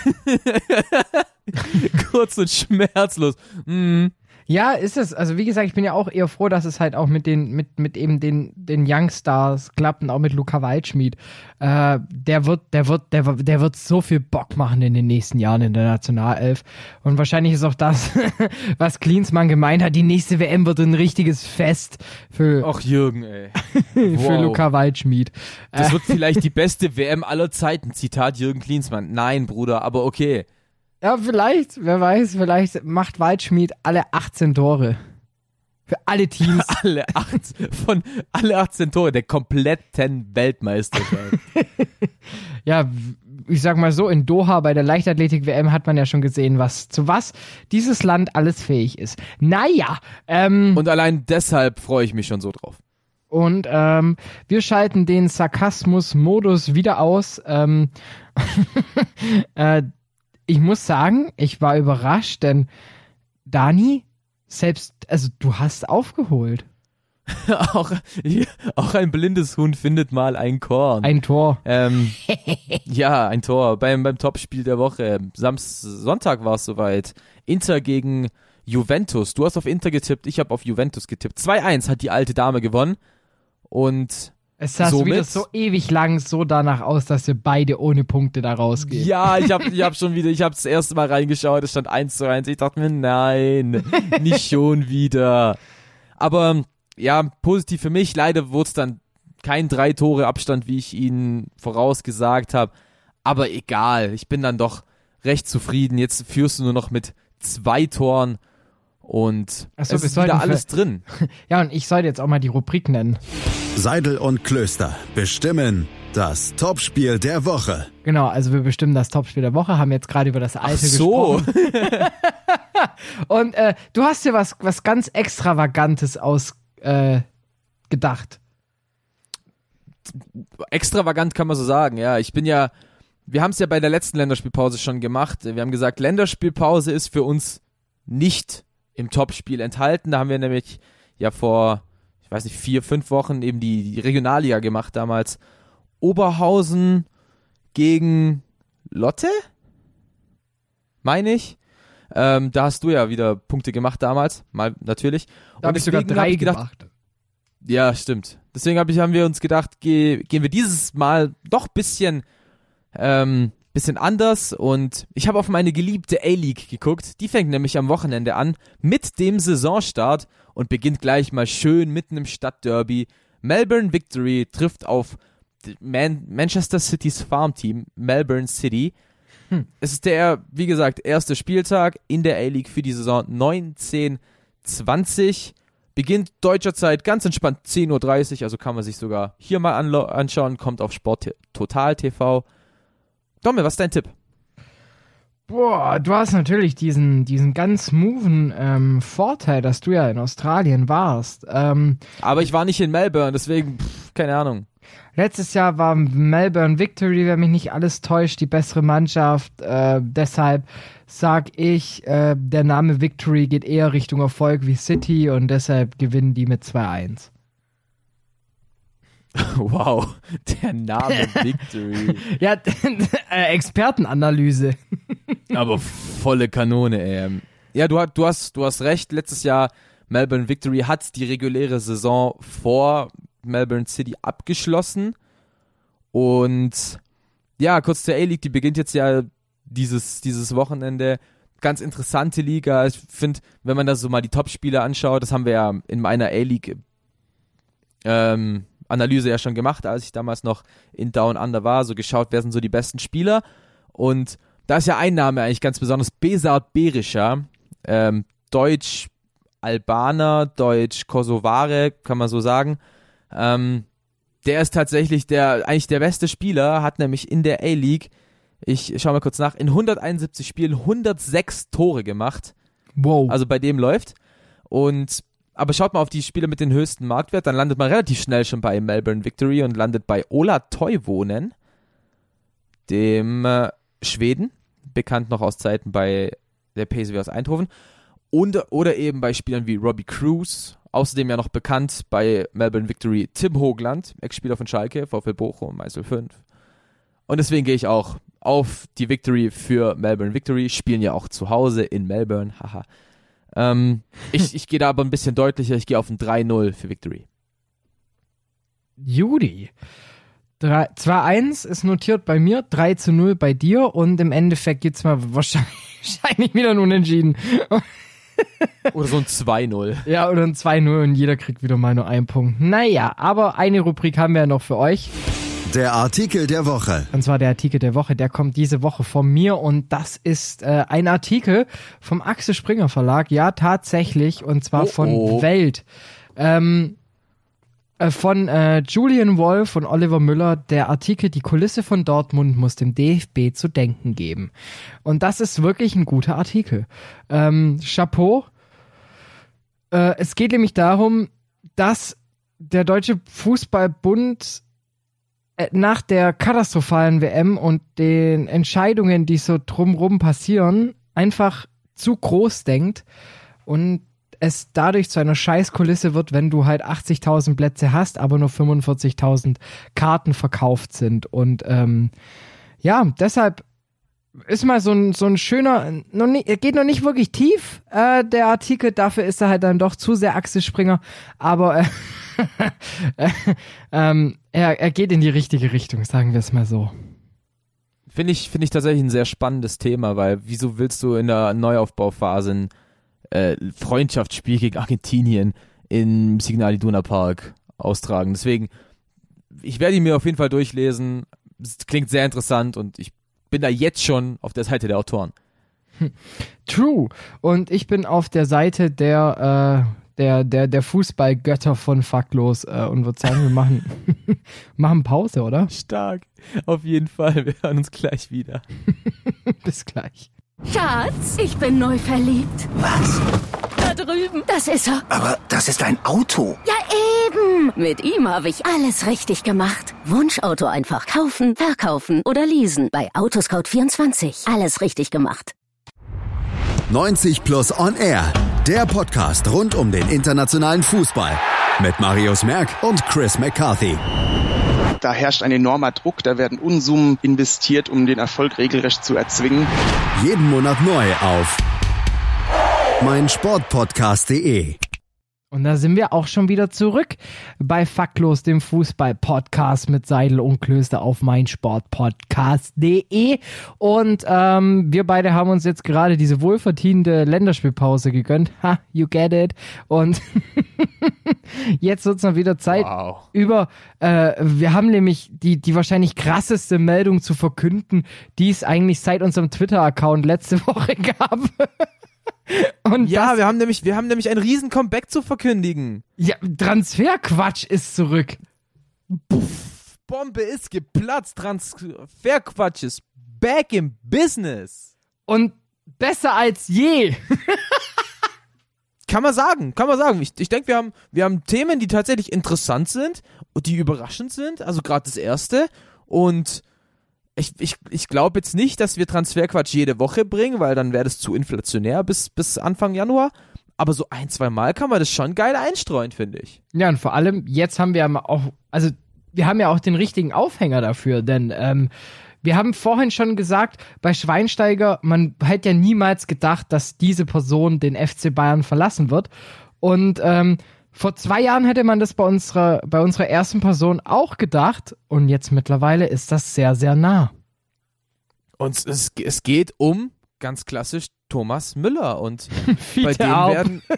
Kurz und schmerzlos. Mm. Ja, ist es. Also wie gesagt, ich bin ja auch eher froh, dass es halt auch mit den, mit, mit eben den, den Youngstars klappt und auch mit Luca Waldschmidt. Äh, der wird, der wird, der, der wird so viel Bock machen in den nächsten Jahren in der Nationalelf. Und wahrscheinlich ist auch das, was Klinsmann gemeint hat, die nächste WM wird ein richtiges Fest für, Och, Jürgen, ey. für wow. Luca Waldschmidt. Das wird vielleicht die beste WM aller Zeiten. Zitat Jürgen Klinsmann. Nein, Bruder, aber okay. Ja, vielleicht, wer weiß, vielleicht macht Waldschmidt alle 18 Tore. Für alle Teams. Alle 18, von alle 18 Tore der kompletten Weltmeisterschaft. ja, ich sag mal so, in Doha bei der Leichtathletik-WM hat man ja schon gesehen, was zu was dieses Land alles fähig ist. Naja, ähm, Und allein deshalb freue ich mich schon so drauf. und ähm, wir schalten den Sarkasmus-Modus wieder aus. Ähm, äh, ich muss sagen, ich war überrascht, denn Dani, selbst, also du hast aufgeholt. auch, auch ein blindes Huhn findet mal ein Korn. Ein Tor. Ähm, ja, ein Tor beim, beim Topspiel der Woche. Sams Sonntag war es soweit. Inter gegen Juventus. Du hast auf Inter getippt, ich habe auf Juventus getippt. 2-1 hat die alte Dame gewonnen. Und Es sah Somit- wieder so ewig lang so danach aus, dass wir beide ohne Punkte da rausgehen. ja, ich habe ich hab schon wieder, ich habe das erste Mal reingeschaut, es stand 1 zu 1. Ich dachte mir, nein, nicht schon wieder. Aber ja, positiv für mich. Leider wurde es dann kein drei Tore Abstand, wie ich Ihnen vorausgesagt habe. Aber egal, ich bin dann doch recht zufrieden. Jetzt führst du nur noch mit zwei Toren und Ach so, es wir ist wieder alles drin. Ja, und ich sollte jetzt auch mal die Rubrik nennen. Seidel und Klöster bestimmen das Topspiel der Woche. Genau, also wir bestimmen das Topspiel der Woche, haben jetzt gerade über das alte so. gesprochen. Und äh, du hast dir was, was ganz Extravagantes ausgedacht. Äh, extravagant kann man so sagen, ja. Ich bin ja, wir haben es ja bei der letzten Länderspielpause schon gemacht. Wir haben gesagt, Länderspielpause ist für uns nicht im Topspiel enthalten. Da haben wir nämlich ja vor, ich weiß nicht, vier, fünf Wochen eben die, die Regionalliga gemacht damals. Oberhausen gegen Lotte? Meine ich. Ähm, da hast du ja wieder Punkte gemacht damals, mal natürlich. Da habe ich sogar drei ich gedacht, gemacht. ja, stimmt. Deswegen hab ich, haben wir uns gedacht, geh, gehen wir dieses Mal doch bisschen, ähm, bisschen anders und ich habe auf meine geliebte A-League geguckt. Die fängt nämlich am Wochenende an mit dem Saisonstart und beginnt gleich mal schön mitten im Stadtderby. Melbourne Victory trifft auf Man Manchester Citys Farmteam, Melbourne City. Es ist der, wie gesagt, erste Spieltag in der A-League für die Saison 1920. Beginnt deutscher Zeit ganz entspannt 10.30 Uhr, also kann man sich sogar hier mal anschauen, kommt auf Sport Total TV. Domme, was ist dein Tipp? Boah, du hast natürlich diesen, diesen ganz smoothen ähm, Vorteil, dass du ja in Australien warst. Ähm, Aber ich war nicht in Melbourne, deswegen, pff, keine Ahnung. letztes Jahr war Melbourne Victory, wenn mich nicht alles täuscht, die bessere Mannschaft. Äh, deshalb sag ich, äh, der Name Victory geht eher Richtung Erfolg wie City und deshalb gewinnen die mit 2-1. Wow, der Name Victory. Ja, äh, Expertenanalyse. Aber volle Kanone, ey. Ja, du, hast- du, hast, du hast recht. Letztes Jahr Melbourne Victory hat die reguläre Saison vor Melbourne City abgeschlossen. Und ja, kurz zur A-League, die beginnt jetzt ja dieses, dieses Wochenende. Ganz interessante Liga. Ich finde, wenn man da so mal die Top-Spieler anschaut, das haben wir ja in meiner A-League ähm, Analyse ja schon gemacht, als ich damals noch in Down Under war, so geschaut, wer sind so die besten Spieler. Und da ist ja ein Name eigentlich ganz besonders, Besart Berischer, ähm, Deutsch-Albaner, Deutsch-Kosovare, kann man so sagen. Ähm, der ist tatsächlich der, eigentlich der beste Spieler, hat nämlich in der A-League, ich schau mal kurz nach, in 171 Spielen 106 Tore gemacht. Wow. Also bei dem läuft. Und aber schaut mal auf die Spieler mit den höchsten Marktwert, dann landet man relativ schnell schon bei Melbourne Victory und landet bei Ola Toivonen, dem äh, Schweden, bekannt noch aus Zeiten bei der PSV aus Eindhoven, und, oder eben bei Spielern wie Robbie Cruz, außerdem ja noch bekannt bei Melbourne Victory Tim Hoagland, Ex-Spieler von Schalke, VfL Bochum, Meißel 5. Und deswegen gehe ich auch auf die Victory für Melbourne Victory, spielen ja auch zu Hause in Melbourne, haha. Ähm, ich ich gehe da aber ein bisschen deutlicher, ich gehe auf ein 3-0 für Victory. Judy. Drei- 2-1 ist notiert bei mir, 3 zu 0 bei dir und im Endeffekt gibt's mal wahrscheinlich, wahrscheinlich wieder ein Unentschieden. Oder so ein 2-0. Ja, oder ein 2-0 und jeder kriegt wieder mal nur einen Punkt. Naja, aber eine Rubrik haben wir ja noch für euch. Der Artikel der Woche. Und zwar der Artikel der Woche, der kommt diese Woche von mir und das ist äh, ein Artikel vom Axel Springer Verlag, ja tatsächlich, und zwar Oh, von oh. Welt. Ähm, äh, von äh, Julian Wolf und Oliver Müller, der Artikel Die Kulisse von Dortmund muss dem DFB zu denken geben. Und das ist wirklich ein guter Artikel. Ähm, Chapeau. Äh, es geht nämlich darum, dass der Deutsche Fußballbund nach der katastrophalen WM und den Entscheidungen, die so drumrum passieren, einfach zu groß denkt und es dadurch zu einer Scheißkulisse wird, wenn du halt 80.000 Plätze hast, aber nur 45.000 Karten verkauft sind. Und ähm, ja, deshalb ist mal so ein, so ein schöner, noch er geht noch nicht wirklich tief, äh, der Artikel, dafür ist er halt dann doch zu sehr Axel Springer, aber äh, äh, ähm, er, er geht in die richtige Richtung, sagen wir es mal so. Finde ich, finde ich tatsächlich ein sehr spannendes Thema, weil wieso willst du in der Neuaufbauphase ein äh, Freundschaftsspiel gegen Argentinien im Signal Iduna Park austragen? Deswegen, ich werde ihn mir auf jeden Fall durchlesen. Es klingt sehr interessant und ich bin da jetzt schon auf der Seite der Autoren. True. Und ich bin auf der Seite der, äh, der, der, der Fußballgötter von Facklos äh, und würde sagen, wir machen, machen Pause, oder? Stark. Auf jeden Fall. Wir hören uns gleich wieder. Bis gleich. Schatz, ich bin neu verliebt. Was? Da drüben. Das ist er. Aber das ist ein Auto. Ja, eben. Mit ihm habe ich alles richtig gemacht. Wunschauto einfach kaufen, verkaufen oder leasen. Bei Autoscout24. Alles richtig gemacht. 90 Plus On Air. Der Podcast rund um den internationalen Fußball. Mit Marius Merck und Chris McCarthy. Da herrscht ein enormer Druck, da werden Unsummen investiert, um den Erfolg regelrecht zu erzwingen. Jeden Monat neu auf meinsportpodcast.de. Und da sind wir auch schon wieder zurück bei Facklos, dem Fußball-Podcast mit Seidel und Klöster auf meinsportpodcast.de. Und ähm, wir beide haben uns jetzt gerade diese wohlverdiente Länderspielpause gegönnt. Ha, you get it. Und jetzt wird's noch wieder Zeit Wow. über, äh, wir haben nämlich die, die wahrscheinlich krasseste Meldung zu verkünden, die es eigentlich seit unserem Twitter-Account letzte Woche gab. Und Ja, wir haben nämlich, wir haben nämlich ein riesen Comeback zu verkündigen. ja, Transferquatsch ist zurück. Bombe ist geplatzt, Transferquatsch ist back im Business. Und besser als je. Kann man sagen, kann man sagen. Ich, ich denke, wir haben, wir haben Themen, die tatsächlich interessant sind und die überraschend sind. Also gerade das erste. Und ich, ich, ich glaube jetzt nicht, dass wir Transferquatsch jede Woche bringen, weil dann wäre das zu inflationär bis, bis Anfang Januar. Aber so ein, zwei Mal kann man das schon geil einstreuen, finde ich. Ja, und vor allem, jetzt haben wir auch, also wir haben ja auch den richtigen Aufhänger dafür, denn ähm, wir haben vorhin schon gesagt, bei Schweinsteiger, man hätte ja niemals gedacht, dass diese Person den FC Bayern verlassen wird. Und ähm, vor zwei Jahren hätte man das bei unserer, bei unserer ersten Person auch gedacht. Und jetzt mittlerweile ist das sehr, sehr nah. Und es, es geht um, ganz klassisch, Thomas Müller. Und bei dem werden.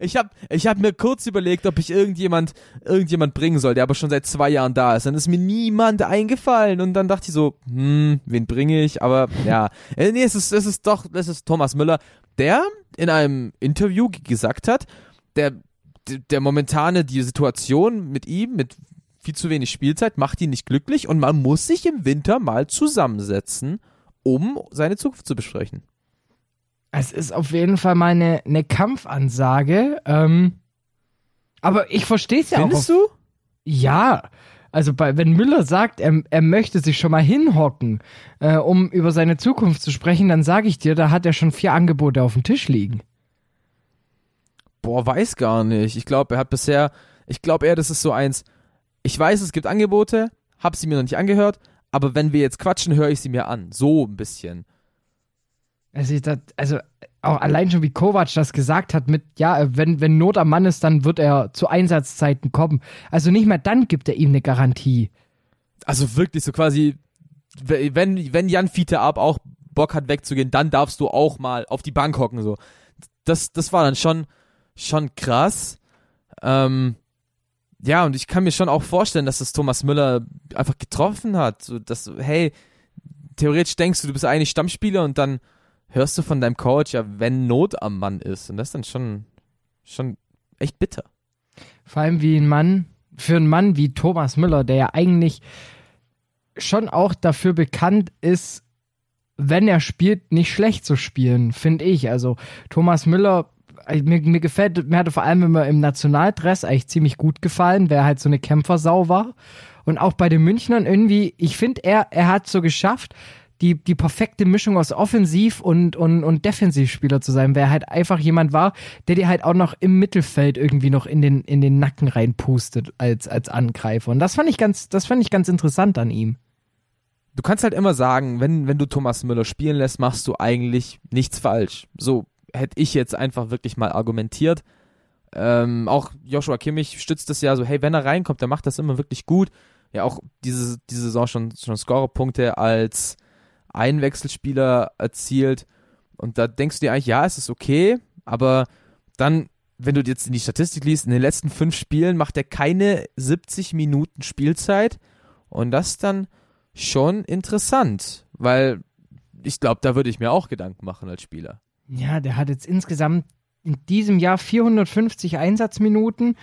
Ich habe ich hab mir kurz überlegt, ob ich irgendjemand, irgendjemand bringen soll, der aber schon seit zwei Jahren da ist. Dann ist mir niemand eingefallen und dann dachte ich so, hm, wen bringe ich? Aber ja, äh, nee, es ist, es ist doch, es ist Thomas Müller, der in einem Interview gesagt hat, der, der, der momentane, die Situation mit ihm, mit viel zu wenig Spielzeit, macht ihn nicht glücklich und man muss sich im Winter mal zusammensetzen, um seine Zukunft zu besprechen. Es ist auf jeden Fall mal eine, eine Kampfansage. Ähm, aber ich verstehe es ja auch. Findest du? Ja, also bei, wenn Müller sagt, er, er möchte sich schon mal hinhocken, äh, um über seine Zukunft zu sprechen, dann sage ich dir, da hat er schon vier Angebote auf dem Tisch liegen. Boah, weiß gar nicht. Ich glaube, er hat bisher, ich glaube eher, das ist so eins, ich weiß, es gibt Angebote, hab sie mir noch nicht angehört, aber wenn wir jetzt quatschen, höre ich sie mir an. So ein bisschen. Also, ich, das, also auch allein schon wie Kovac das gesagt hat mit, ja, wenn, wenn Not am Mann ist, dann wird er zu Einsatzzeiten kommen. Also nicht mal dann gibt er ihm eine Garantie. Also wirklich so quasi, wenn, wenn Jan Fiete ab auch Bock hat wegzugehen, dann darfst du auch mal auf die Bank hocken, so. Das, das war dann schon, schon krass. Ähm, ja, und ich kann mir schon auch vorstellen, dass das Thomas Müller einfach getroffen hat. So, dass, hey, theoretisch denkst du, du bist eigentlich Stammspieler und dann hörst du von deinem Coach, ja, wenn Not am Mann ist. Und das ist dann schon, schon echt bitter. Vor allem wie ein Mann, für einen Mann wie Thomas Müller, der ja eigentlich schon auch dafür bekannt ist, wenn er spielt, nicht schlecht zu spielen, finde ich. Also Thomas Müller, äh, mir, mir gefällt, mir hatte vor allem immer im Nationaldress eigentlich ziemlich gut gefallen, wer halt so eine Kämpfersau war. Und auch bei den Münchnern irgendwie, ich finde, er, er hat so geschafft, die, die perfekte Mischung aus Offensiv- und, und, und Defensivspieler zu sein, wer halt einfach jemand war, der dir halt auch noch im Mittelfeld irgendwie noch in den, in den Nacken reinpustet als, als Angreifer. Und das fand ich ganz, das fand ich ganz interessant an ihm. du kannst halt immer sagen, wenn, wenn du Thomas Müller spielen lässt, machst du eigentlich nichts falsch. So hätte ich jetzt einfach wirklich mal argumentiert. Ähm, auch Joshua Kimmich stützt es ja so, hey, wenn er reinkommt, der macht das immer wirklich gut. Ja, auch diese, diese Saison schon, schon Scorerpunkte als Einwechselspieler erzielt. Und da denkst du dir eigentlich, ja, es ist okay, aber dann, wenn du jetzt in die Statistik liest, in den letzten fünf Spielen macht er keine 70 Minuten Spielzeit. Und das ist dann schon interessant, weil ich glaube, da würde ich mir auch Gedanken machen als Spieler. Ja, der hat jetzt insgesamt in diesem Jahr 450 Einsatzminuten.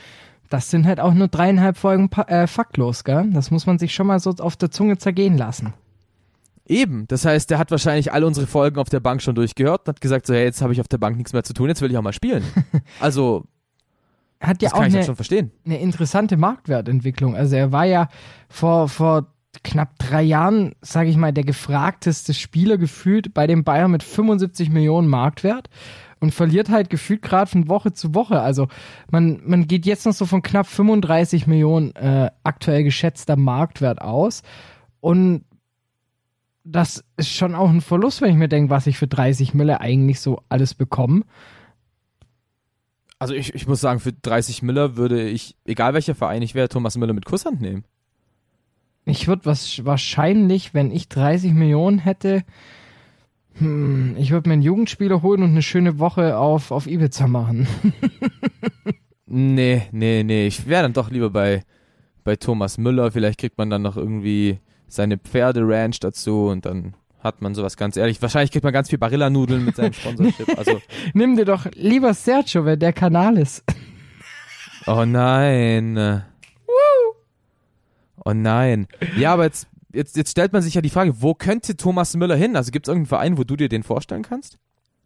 Das sind halt auch nur dreieinhalb Folgen äh, faktlos, gell? Das muss man sich schon mal so auf der Zunge zergehen lassen. Eben, das heißt, der hat wahrscheinlich alle unsere Folgen auf der Bank schon durchgehört und hat gesagt, so, hey, jetzt habe ich auf der Bank nichts mehr zu tun, jetzt will ich auch mal spielen. Also, Hat ja das auch kann ich eine, schon verstehen. eine interessante Marktwertentwicklung. Also er war ja vor, vor knapp drei Jahren, sage ich mal, der gefragteste Spieler gefühlt bei den Bayern mit 75 Millionen Marktwert und verliert halt gefühlt gerade von Woche zu Woche. Also man, man geht jetzt noch so von knapp 35 Millionen äh, aktuell geschätzter Marktwert aus und das ist schon auch ein Verlust, wenn ich mir denke, was ich für 30 Mille eigentlich so alles bekomme. Also ich, ich muss sagen, für 30 Miller würde ich, egal welcher Verein ich wäre, Thomas Müller mit Kusshand nehmen. Ich würde was wahrscheinlich, wenn ich 30 Millionen hätte, hm, ich würde mir einen Jugendspieler holen und eine schöne Woche auf, auf Ibiza machen. Nee, nee, nee, ich wäre dann doch lieber bei, bei Thomas Müller. Vielleicht kriegt man dann noch irgendwie seine Pferderanch dazu und dann hat man sowas ganz ehrlich. Wahrscheinlich kriegt man ganz viel Barilla-Nudeln mit seinem Sponsorship. Also, Nimm dir doch lieber Sergio, wenn der Kanal ist. oh nein. Oh nein. Ja, aber jetzt jetzt, jetzt stellt man sich ja die Frage, wo könnte Thomas Müller hin? Also gibt es irgendeinen Verein, wo du dir den vorstellen kannst?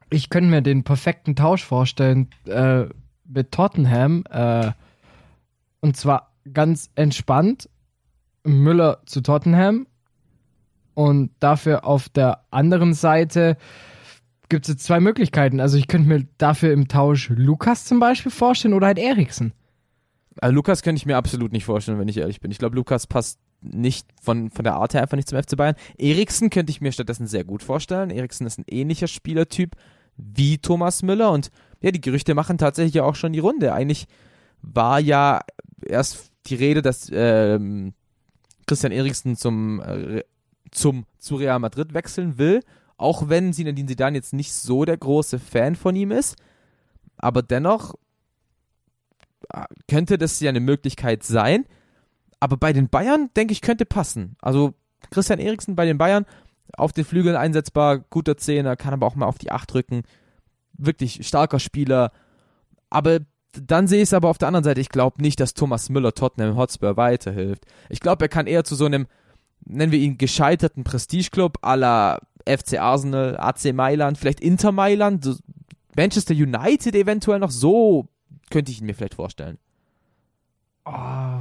Ich könnte mir den perfekten Tausch vorstellen äh, mit Tottenham. Äh, und zwar ganz entspannt. Müller zu Tottenham. Und dafür auf der anderen Seite gibt es jetzt zwei Möglichkeiten. Also ich könnte mir dafür im Tausch Lukas zum Beispiel vorstellen oder halt Eriksen. Also Lukas könnte ich mir absolut nicht vorstellen, wenn ich ehrlich bin. Ich glaube, Lukas passt nicht von, von der Art her einfach nicht zum FC Bayern. Eriksen könnte ich mir stattdessen sehr gut vorstellen. Eriksen ist ein ähnlicher Spielertyp wie Thomas Müller und ja, die Gerüchte machen tatsächlich ja auch schon die Runde. Eigentlich war ja erst die Rede, dass ähm, Christian Eriksen zum, äh, zum, zu Real Madrid wechseln will, auch wenn Zinedine Zidane jetzt nicht so der große Fan von ihm ist. Aber dennoch äh, könnte das ja eine Möglichkeit sein. Aber bei den Bayern, denke ich, könnte passen. Also Christian Eriksen bei den Bayern auf den Flügeln einsetzbar, guter Zehner, kann aber auch mal auf die Acht rücken. Wirklich starker Spieler. Aber dann sehe ich es aber auf der anderen Seite. Ich glaube nicht, dass Thomas Müller Tottenham Hotspur weiterhilft. Ich glaube, er kann eher zu so einem, nennen wir ihn, gescheiterten Prestigeclub la FC Arsenal, AC Mailand, vielleicht Inter Mailand, Manchester United eventuell noch so könnte ich ihn mir vielleicht vorstellen. Oh.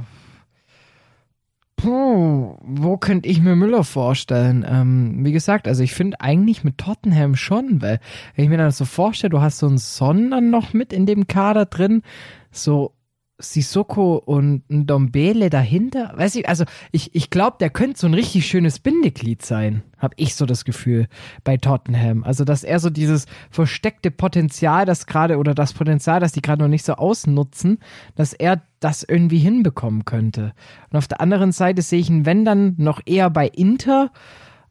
Puh, wo könnte ich mir Müller vorstellen? Ähm, wie gesagt, also ich finde eigentlich mit Tottenham schon, weil wenn ich mir das so vorstelle, du hast so einen Son dann noch mit in dem Kader drin, so Sissoko und ein Dombele dahinter. Weiß ich, also ich, ich glaube, der könnte so ein richtig schönes Bindeglied sein, habe ich so das Gefühl bei Tottenham. Also, dass er so dieses versteckte Potenzial, das gerade, oder das Potenzial, das die gerade noch nicht so ausnutzen, dass er das irgendwie hinbekommen könnte. Und auf der anderen Seite sehe ich ihn, wenn dann, noch eher bei Inter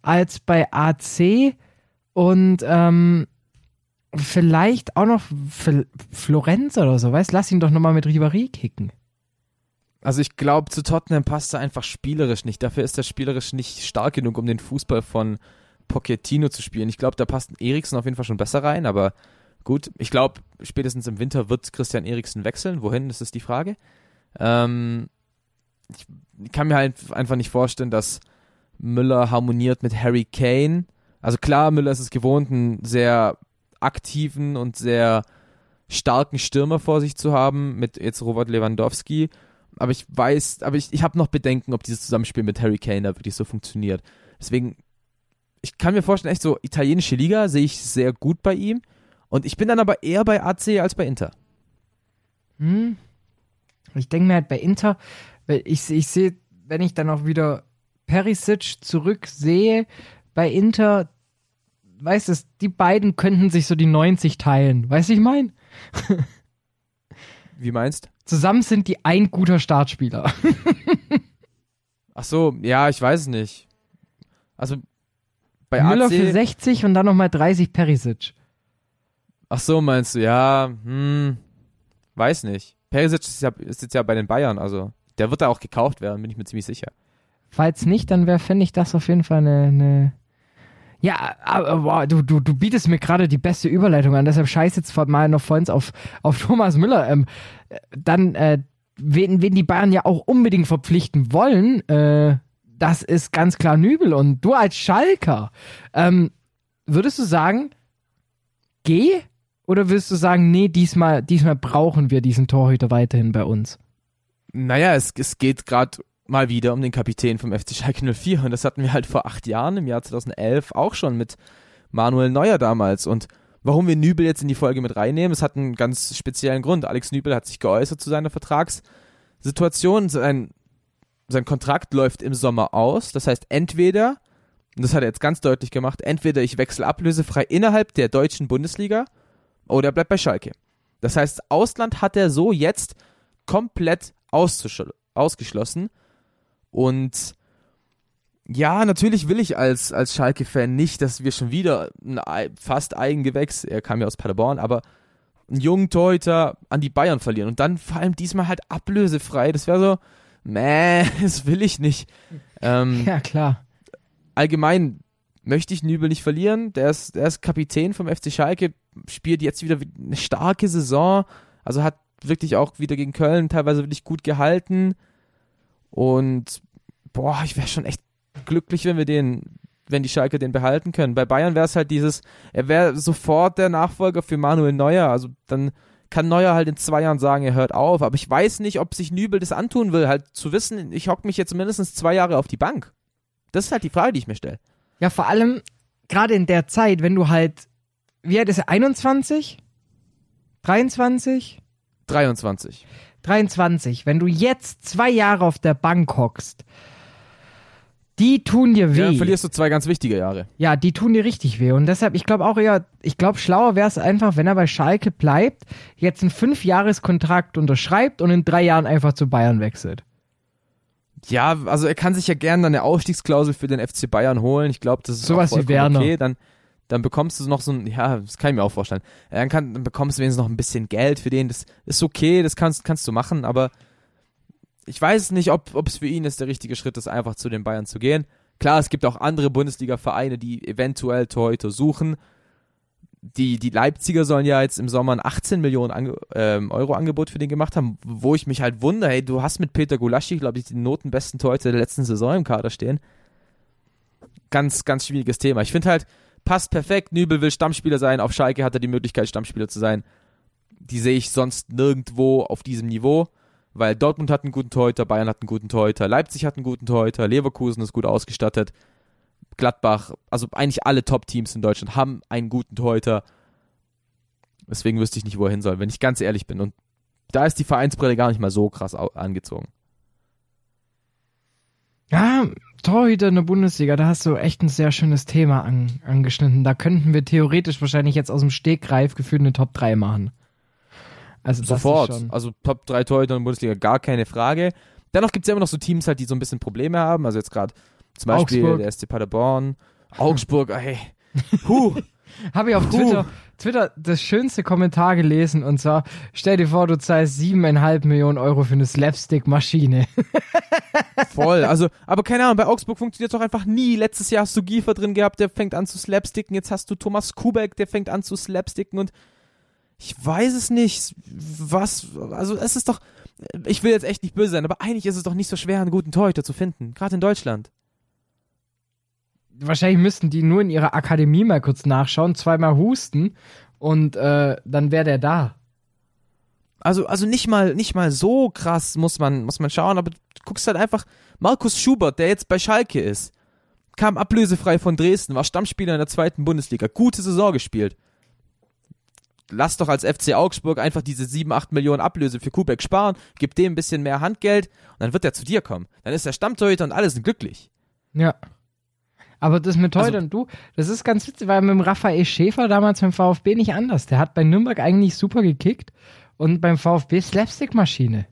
als bei AC. Und ähm, vielleicht auch noch Florenz oder so, weißt Lass ihn doch nochmal mit Ribéry kicken. Also ich glaube, zu Tottenham passt er einfach spielerisch nicht. Dafür ist er spielerisch nicht stark genug, um den Fußball von Pochettino zu spielen. Ich glaube, da passt Eriksen auf jeden Fall schon besser rein, aber gut, ich glaube, spätestens im Winter wird Christian Eriksen wechseln. Wohin, das ist die Frage. Ähm, ich kann mir halt einfach nicht vorstellen, dass Müller harmoniert mit Harry Kane. Also klar, Müller ist es gewohnt, ein sehr aktiven und sehr starken Stürmer vor sich zu haben, mit jetzt Robert Lewandowski. Aber ich weiß, aber ich, ich habe noch Bedenken, ob dieses Zusammenspiel mit Harry Kane da wirklich so funktioniert. Deswegen, ich kann mir vorstellen, echt so, italienische Liga sehe ich sehr gut bei ihm. Und ich bin dann aber eher bei AC als bei Inter. Hm. Ich denke mir halt bei Inter, weil ich, ich sehe, wenn ich dann auch wieder Perisic zurück sehe bei Inter, weißt du, die beiden könnten sich so die 90 teilen. Weißt du, ich meine? Wie meinst? Zusammen sind die ein guter Startspieler. Ach so, ja, ich weiß es nicht. Also bei Müller AC für 60 und dann nochmal 30 Perisic. Ach so, meinst du? Ja, hm, weiß nicht. Perisic ist, ja, ist jetzt ja bei den Bayern, also der wird da auch gekauft werden, bin ich mir ziemlich sicher. Falls nicht, dann wäre, fände ich das auf jeden Fall eine, eine ja, aber boah, du, du, du bietest mir gerade die beste Überleitung an, deshalb scheiß jetzt mal noch vorhin auf, auf Thomas Müller. Ähm, dann, äh, wen, wen die Bayern ja auch unbedingt verpflichten wollen, äh, das ist ganz klar Nübel. Und du als Schalker, ähm, würdest du sagen, geh? Oder würdest du sagen, nee, diesmal, diesmal brauchen wir diesen Torhüter weiterhin bei uns? Naja, es, es geht gerade mal wieder um den Kapitän vom FC Schalke 04 und das hatten wir halt vor acht Jahren, im Jahr 2011, auch schon mit Manuel Neuer damals. Und warum wir Nübel jetzt in die Folge mit reinnehmen, es hat einen ganz speziellen Grund. Alex Nübel hat sich geäußert zu seiner Vertragssituation, sein, sein Kontrakt läuft im Sommer aus, das heißt entweder, und das hat er jetzt ganz deutlich gemacht, entweder ich wechsle ablösefrei innerhalb der deutschen Bundesliga oder er bleibt bei Schalke. Das heißt, Ausland hat er so jetzt komplett ausgeschlossen und ja, natürlich will ich als, als Schalke-Fan nicht, dass wir schon wieder ein fast Eigengewächs, er kam ja aus Paderborn, aber einen jungen Torhüter an die Bayern verlieren und dann vor allem diesmal halt ablösefrei. Das wäre so, meh, das will ich nicht. Ähm, ja, klar. Allgemein möchte ich Nübel nicht verlieren. Der ist, der ist Kapitän vom FC Schalke, spielt jetzt wieder eine starke Saison, also hat wirklich auch wieder gegen Köln teilweise wirklich gut gehalten. Und boah, ich wäre schon echt glücklich, wenn wir den, wenn die Schalke den behalten können. Bei Bayern wäre es halt dieses, er wäre sofort der Nachfolger für Manuel Neuer. Also dann kann Neuer halt in zwei Jahren sagen, er hört auf. Aber ich weiß nicht, ob sich Nübel das antun will, halt zu wissen, ich hocke mich jetzt mindestens zwei Jahre auf die Bank. Das ist halt die Frage, die ich mir stelle. Ja, vor allem gerade in der Zeit, wenn du halt, wie alt ist er, 21? 23? 23. 23. Wenn du jetzt zwei Jahre auf der Bank hockst, die tun dir weh. Ja, dann verlierst du zwei ganz wichtige Jahre. Ja, die tun dir richtig weh. Und deshalb, ich glaube auch eher, ich glaube, schlauer wäre es einfach, wenn er bei Schalke bleibt, jetzt einen Fünfjahreskontrakt unterschreibt und in drei Jahren einfach zu Bayern wechselt. Ja, also er kann sich ja gerne eine Ausstiegsklausel für den FC Bayern holen. Ich glaube, das ist Sowas wie Werner. okay. Dann, dann bekommst du noch so ein, ja, das kann ich mir auch vorstellen. Dann, kann, dann bekommst du wenigstens noch ein bisschen Geld für den. Das ist okay, das kannst, kannst du machen, aber ich weiß nicht, ob es für ihn ist der richtige Schritt ist, einfach zu den Bayern zu gehen. Klar, es gibt auch andere Bundesliga-Vereine, die eventuell Torhüter suchen. Die, die Leipziger sollen ja jetzt im Sommer ein 18 Millionen Ange ähm, Euro Angebot für den gemacht haben, wo ich mich halt wundere, hey, du hast mit Peter Gulaschi, glaube ich, den notenbesten Torhüter der letzten Saison im Kader stehen. Ganz, ganz schwieriges Thema. Ich finde halt, passt perfekt. Nübel will Stammspieler sein. Auf Schalke hat er die Möglichkeit, Stammspieler zu sein. Die sehe ich sonst nirgendwo auf diesem Niveau, weil Dortmund hat einen guten Torhüter, Bayern hat einen guten Torhüter, Leipzig hat einen guten Torhüter, Leverkusen ist gut ausgestattet, Gladbach, also eigentlich alle Top-Teams in Deutschland haben einen guten Torhüter. Deswegen wüsste ich nicht, wo er hin soll, wenn ich ganz ehrlich bin. Und da ist die Vereinsbrille gar nicht mal so krass angezogen. Ja, Torhüter in der Bundesliga, da hast du echt ein sehr schönes Thema an, angeschnitten. Da könnten wir theoretisch wahrscheinlich jetzt aus dem Stegreif gefühlt eine Top 3 machen. Also Sofort. Also Top 3 Torhüter in der Bundesliga, gar keine Frage. Dennoch gibt es ja immer noch so Teams halt, die so ein bisschen Probleme haben. Also jetzt gerade zum Beispiel Augsburg. der SC Paderborn, Augsburg, hey. Puh. Habe ich auf Puh. Twitter, Twitter das schönste Kommentar gelesen und zwar, stell dir vor, du zahlst siebeneinhalb Millionen Euro für eine Slapstick-Maschine. Voll. Also, aber keine Ahnung, bei Augsburg funktioniert es doch einfach nie. Letztes Jahr hast du Giefer drin gehabt, der fängt an zu slapsticken. Jetzt hast du Thomas Kubek, der fängt an zu slapsticken und ich weiß es nicht. Was, also es ist doch, ich will jetzt echt nicht böse sein, aber eigentlich ist es doch nicht so schwer, einen guten Torhüter zu finden. Gerade in Deutschland. Wahrscheinlich müssten die nur in ihrer Akademie mal kurz nachschauen, zweimal husten und äh, dann wäre der da. Also, also nicht mal, nicht mal so krass muss man, muss man schauen, aber du guckst halt einfach, Markus Schubert, der jetzt bei Schalke ist, kam ablösefrei von Dresden, war Stammspieler in der zweiten Bundesliga, gute Saison gespielt. Lass doch als FC Augsburg einfach diese 7, 8 Millionen Ablöse für Kubek sparen, gib dem ein bisschen mehr Handgeld und dann wird er zu dir kommen. Dann ist er Stammtorhüter und alle sind glücklich. Ja. Aber das mit heute Also- und du, das ist ganz witzig, weil mit dem Raphael Schäfer damals beim VfB nicht anders. Der hat bei Nürnberg eigentlich super gekickt und beim VfB Slapstick-Maschine.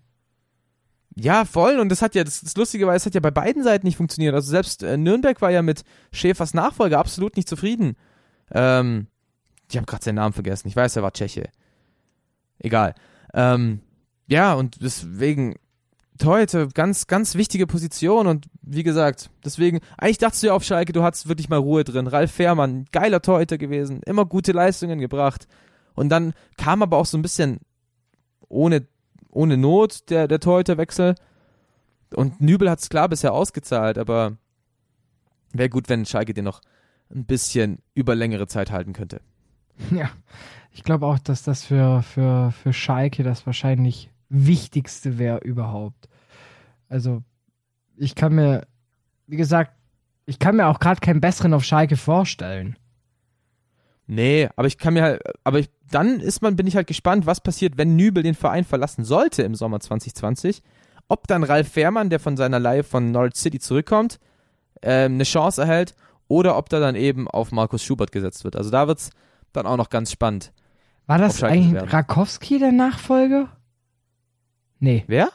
Ja, voll. Und das hat ja, das, das Lustige war, es hat ja bei beiden Seiten nicht funktioniert. Also selbst äh, Nürnberg war ja mit Schäfers Nachfolger absolut nicht zufrieden. Ähm, ich habe gerade seinen Namen vergessen. Ich weiß, er war Tscheche. Egal. Ähm, ja, und deswegen heute ganz, ganz wichtige Position und wie gesagt, deswegen, eigentlich dachtest du ja auf Schalke, du hattest wirklich mal Ruhe drin. Ralf Fährmann, geiler Torhüter gewesen, immer gute Leistungen gebracht. Und dann kam aber auch so ein bisschen ohne, ohne Not der, der Torhüterwechsel. Und Nübel hat es klar bisher ausgezahlt, aber wäre gut, wenn Schalke den noch ein bisschen über längere Zeit halten könnte. Ja, ich glaube auch, dass das für, für, für Schalke das wahrscheinlich Wichtigste wäre überhaupt. Also, ich kann mir, wie gesagt, ich kann mir auch gerade keinen besseren auf Schalke vorstellen. Nee, aber ich kann mir halt, aber ich, dann ist man, bin ich halt gespannt, was passiert, wenn Nübel den Verein verlassen sollte im Sommer 2020. Ob dann Ralf Fährmann, der von seiner Leihe von Norwich City zurückkommt, ähm, eine Chance erhält oder ob da dann eben auf Markus Schubert gesetzt wird. Also da wird's dann auch noch ganz spannend. War das eigentlich werden. Rakowski der Nachfolger? Nee, Wer?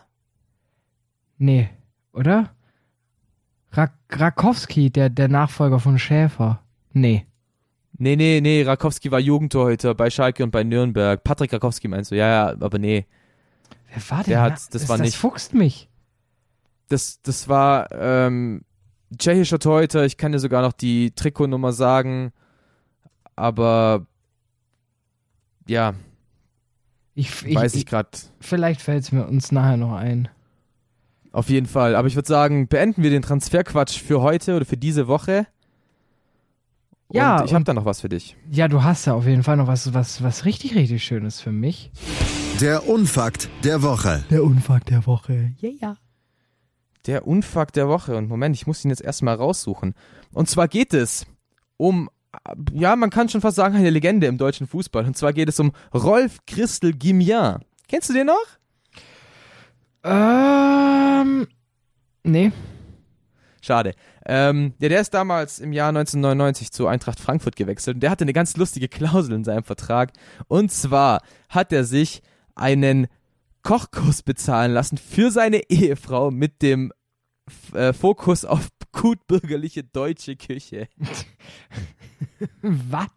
nee, oder? Rak Rakowski, der, der Nachfolger von Schäfer. Nee. Nee, nee, nee, Rakowski war Jugendtorhüter bei Schalke und bei Nürnberg. Patrick Rakowski meinst du? Ja, ja, aber nee. Wer war denn Der hat- Na- das war nicht- Das fuchst mich. Das, das war ähm, tschechischer Torhüter, ich kann dir sogar noch die Trikotnummer sagen, aber ja, Ich, ich, weiß ich ich, gerade. vielleicht fällt es mir uns nachher noch ein. Auf jeden Fall. Aber ich würde sagen, beenden wir den Transferquatsch für heute oder für diese Woche. Und Ja, ich habe da noch was für dich. Ja, du hast ja auf jeden Fall noch was, was, was richtig, richtig Schönes für mich. Der Unfakt der Woche. Der Unfakt der Woche. Yeah, ja. Der Unfakt der Woche. Und Moment, ich muss ihn jetzt erstmal raussuchen. Und zwar geht es um, ja, man kann schon fast sagen, eine Legende im deutschen Fußball. Und zwar geht es um Rolf Christel Guimien. Kennst du den noch? Ähm, nee. Schade. Ähm, ja, der ist damals im Jahr 1999 zu Eintracht Frankfurt gewechselt und der hatte eine ganz lustige Klausel in seinem Vertrag. Und zwar hat er sich einen Kochkurs bezahlen lassen für seine Ehefrau mit dem äh, Fokus auf gutbürgerliche deutsche Küche. Was?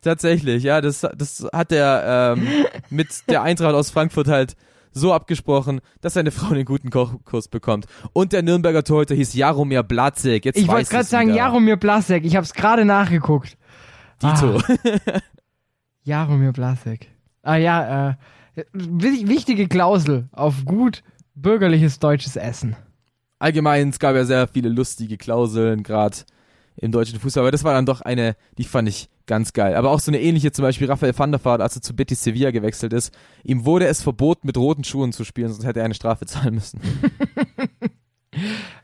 Tatsächlich, ja, das, das hat er ähm, mit der Eintracht aus Frankfurt halt so abgesprochen, dass seine Frau einen guten Kochkurs bekommt. Und der Nürnberger Torhüter hieß Jaromir Blatzek. Jetzt Ich wollte gerade sagen, wieder. Jaromir Blasek. Ich habe es gerade nachgeguckt. Dito. Ah, Jaromir Blasek. Ah ja, äh, wi- wichtige Klausel auf gut bürgerliches deutsches Essen. Allgemein, es gab ja sehr viele lustige Klauseln, gerade im deutschen Fußball, aber das war dann doch eine, die fand ich ganz geil. Aber auch so eine ähnliche, zum Beispiel Raphael van der Vaart, als er zu Betis Sevilla gewechselt ist, ihm wurde es verboten, mit roten Schuhen zu spielen, sonst hätte er eine Strafe zahlen müssen.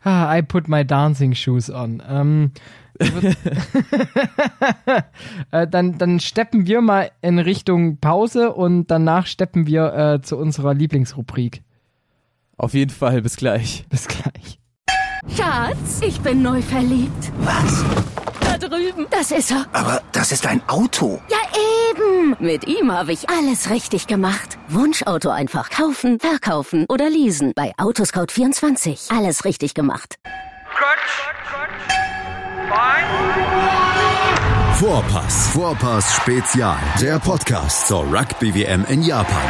Ah, I put my dancing shoes on. Ähm, äh, dann, dann steppen wir mal in Richtung Pause und danach steppen wir äh, zu unserer Lieblingsrubrik. Auf jeden Fall, bis gleich. Bis gleich. Schatz, ich bin neu verliebt. Was? Da drüben. Das ist er. Aber das ist ein Auto. Ja, eben. Mit ihm habe ich alles richtig gemacht. Wunschauto einfach kaufen, verkaufen oder leasen. Bei Autoscout24. Alles richtig gemacht. Vorpass. Vorpass Spezial. Der Podcast zur Rugby WM in Japan.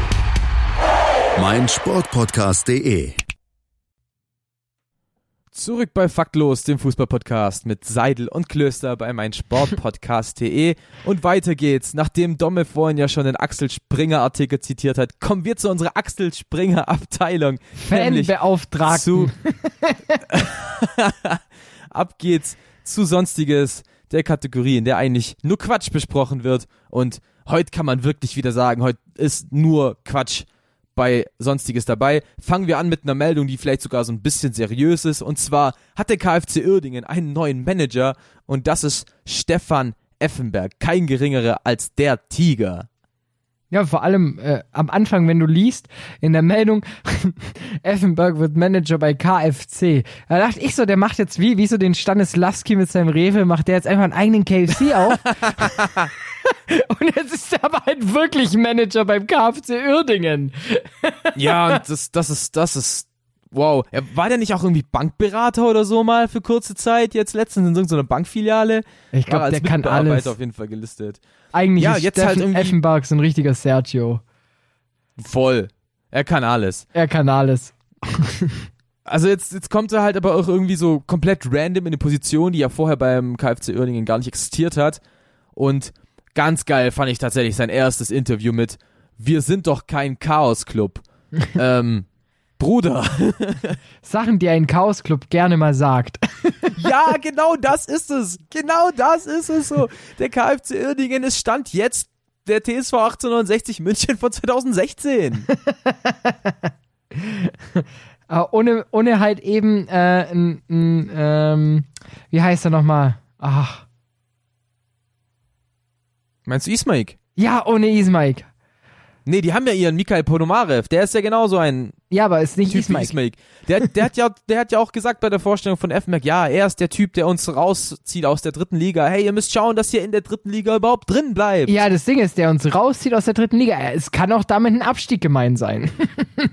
meinsportpodcast.de. Zurück bei Faktlos, dem Fußballpodcast mit Seidel und Klöster bei meinsportpodcast.de. Und weiter geht's. Nachdem Domme vorhin ja schon den Axel Springer Artikel zitiert hat, kommen wir zu unserer Axel Springer Abteilung. Fanbeauftragten. zu Ab geht's zu Sonstiges, der Kategorie, in der eigentlich nur Quatsch besprochen wird. Und heute kann man wirklich wieder sagen, heute ist nur Quatsch bei Sonstiges dabei. Fangen wir an mit einer Meldung, die vielleicht sogar so ein bisschen seriös ist. Und zwar hat der KfC Uerdingen einen neuen Manager und das ist Stefan Effenberg. Kein geringerer als der Tiger. Ja, vor allem äh, am Anfang, wenn du liest in der Meldung, Effenberg wird Manager bei KFC. Da dachte ich so, der macht jetzt wie, wie so den Stanislawski mit seinem Rewe, macht der jetzt einfach einen eigenen KFC auf. Und jetzt ist er aber halt wirklich Manager beim KFC Uerdingen. Ja, und das, das ist, das ist, wow. Er war der nicht auch irgendwie Bankberater oder so mal für kurze Zeit, jetzt letztens in irgendeiner Bankfiliale? Ich glaube, der kann alles. auf jeden Fall gelistet. Eigentlich Ja, ist jetzt Steffen halt irgendwie- Effenberg so ein richtiger Sergio. Voll. Er kann alles. Er kann alles. Also jetzt, jetzt kommt er halt aber auch irgendwie so komplett random in eine Position, die ja vorher beim KfC Uerdingen gar nicht existiert hat. Und ganz geil fand ich tatsächlich sein erstes Interview mit Wir sind doch kein Chaos-Club. ähm, Bruder. Sachen, die ein Chaos-Club gerne mal sagt. ja, genau das ist es. Genau das ist es so. Der KfC Uerdingen ist Stand jetzt der TSV 1869 München von 2016. Aber ohne, ohne halt eben, äh, n, n, ähm, wie heißt er nochmal? Ach. Meinst du Ismaik? Ja, ohne Ismaik. Nee, die haben ja ihren Mikhail Ponomarev, der ist ja genauso ein Ja, aber ist nicht Typ wie Ismail. Ismail. Der, der, hat ja, der hat ja auch gesagt bei der Vorstellung von FMAC, ja, er ist der Typ, der uns rauszieht aus der dritten Liga. Hey, ihr müsst schauen, dass ihr in der dritten Liga überhaupt drin bleibt. Ja, das Ding ist, der uns rauszieht aus der dritten Liga. Es kann auch damit ein Abstieg gemeint sein.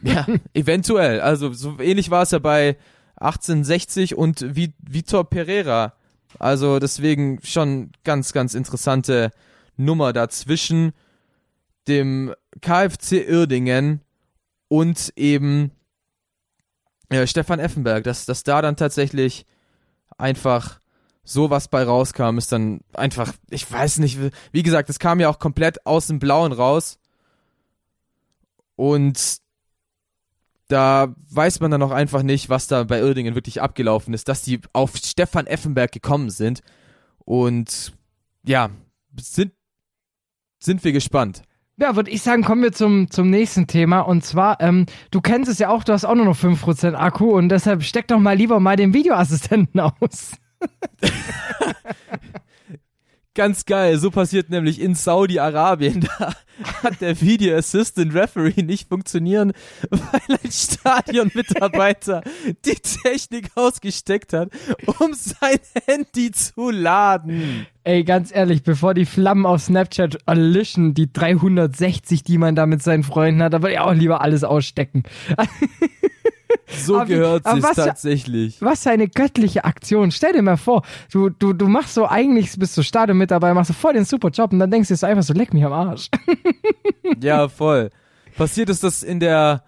Ja, eventuell. Also so ähnlich war es ja bei 1860 und Vi- Vitor Pereira. Also deswegen schon ganz, ganz interessante Nummer dazwischen dem KFC Irdingen und eben äh, Stefan Effenberg, dass, dass da dann tatsächlich einfach sowas bei rauskam, ist dann einfach, ich weiß nicht, wie- wie gesagt, es kam ja auch komplett aus dem Blauen raus. Und da weiß man dann auch einfach nicht, was da bei Irdingen wirklich abgelaufen ist, dass die auf Stefan Effenberg gekommen sind. Und ja, sind, sind wir gespannt. Ja, würde ich sagen, kommen wir zum, zum nächsten Thema. Und zwar, ähm, du kennst es ja auch, du hast auch nur noch 5% Akku und deshalb steck doch mal lieber mal den Videoassistenten aus. Ganz geil, so passiert nämlich in Saudi-Arabien. Da hat der Video Assistant Referee nicht funktionieren, weil ein Stadionmitarbeiter die Technik ausgesteckt hat, um sein Handy zu laden. Ey, ganz ehrlich, bevor die Flammen auf Snapchat erlischen, die 360, die man da mit seinen Freunden hat, da würde ich auch lieber alles ausstecken. So Aber wie- gehört aber sich was tatsächlich. Was eine göttliche Aktion. Stell dir mal vor, du, du, du machst so eigentlich, bist du Stadion mit dabei, machst du voll den super Job und dann denkst du dir so einfach so, leck mich am Arsch. Ja, voll. Passiert ist das in der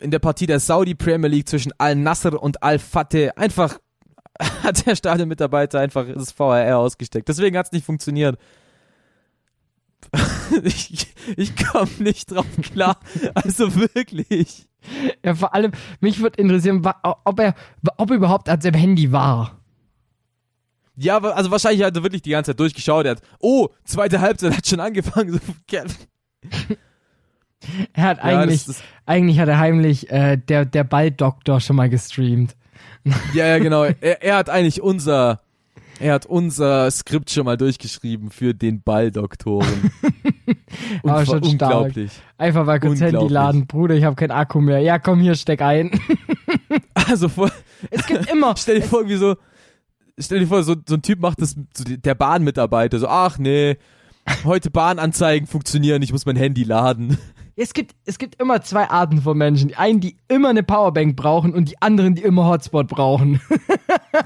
in der Partie der Saudi Premier League zwischen Al Nasser und Al Fateh. Einfach hat der Stadionmitarbeiter einfach das VRR ausgesteckt. Deswegen hat es nicht funktioniert. ich ich komme nicht drauf klar. Also wirklich. Ja, vor allem, mich würde interessieren, ob er, ob er überhaupt an seinem Handy war. Ja, also wahrscheinlich hat er wirklich die ganze Zeit durchgeschaut. Er hat, oh, zweite Halbzeit hat schon angefangen. Ja, Er hat Ja, eigentlich, das- das- eigentlich hat er heimlich äh, der, der Balldoktor schon mal gestreamt. Ja, ja, genau. Er, er hat eigentlich unser, er hat unser Skript schon mal durchgeschrieben für den Balldoktoren. Aber schon stark. unglaublich. Einfach mal kurz Handy laden. Bruder, ich habe keinen Akku mehr. Ja, komm hier, steck ein. Also vor, es gibt immer. stell dir vor, irgendwie so, stell dir vor, so, so ein Typ macht das, so der Bahnmitarbeiter, so, ach nee, heute Bahnanzeigen funktionieren, ich muss mein Handy laden. Es gibt, es gibt immer zwei Arten von Menschen. Die einen, die immer eine Powerbank brauchen und die anderen, die immer Hotspot brauchen.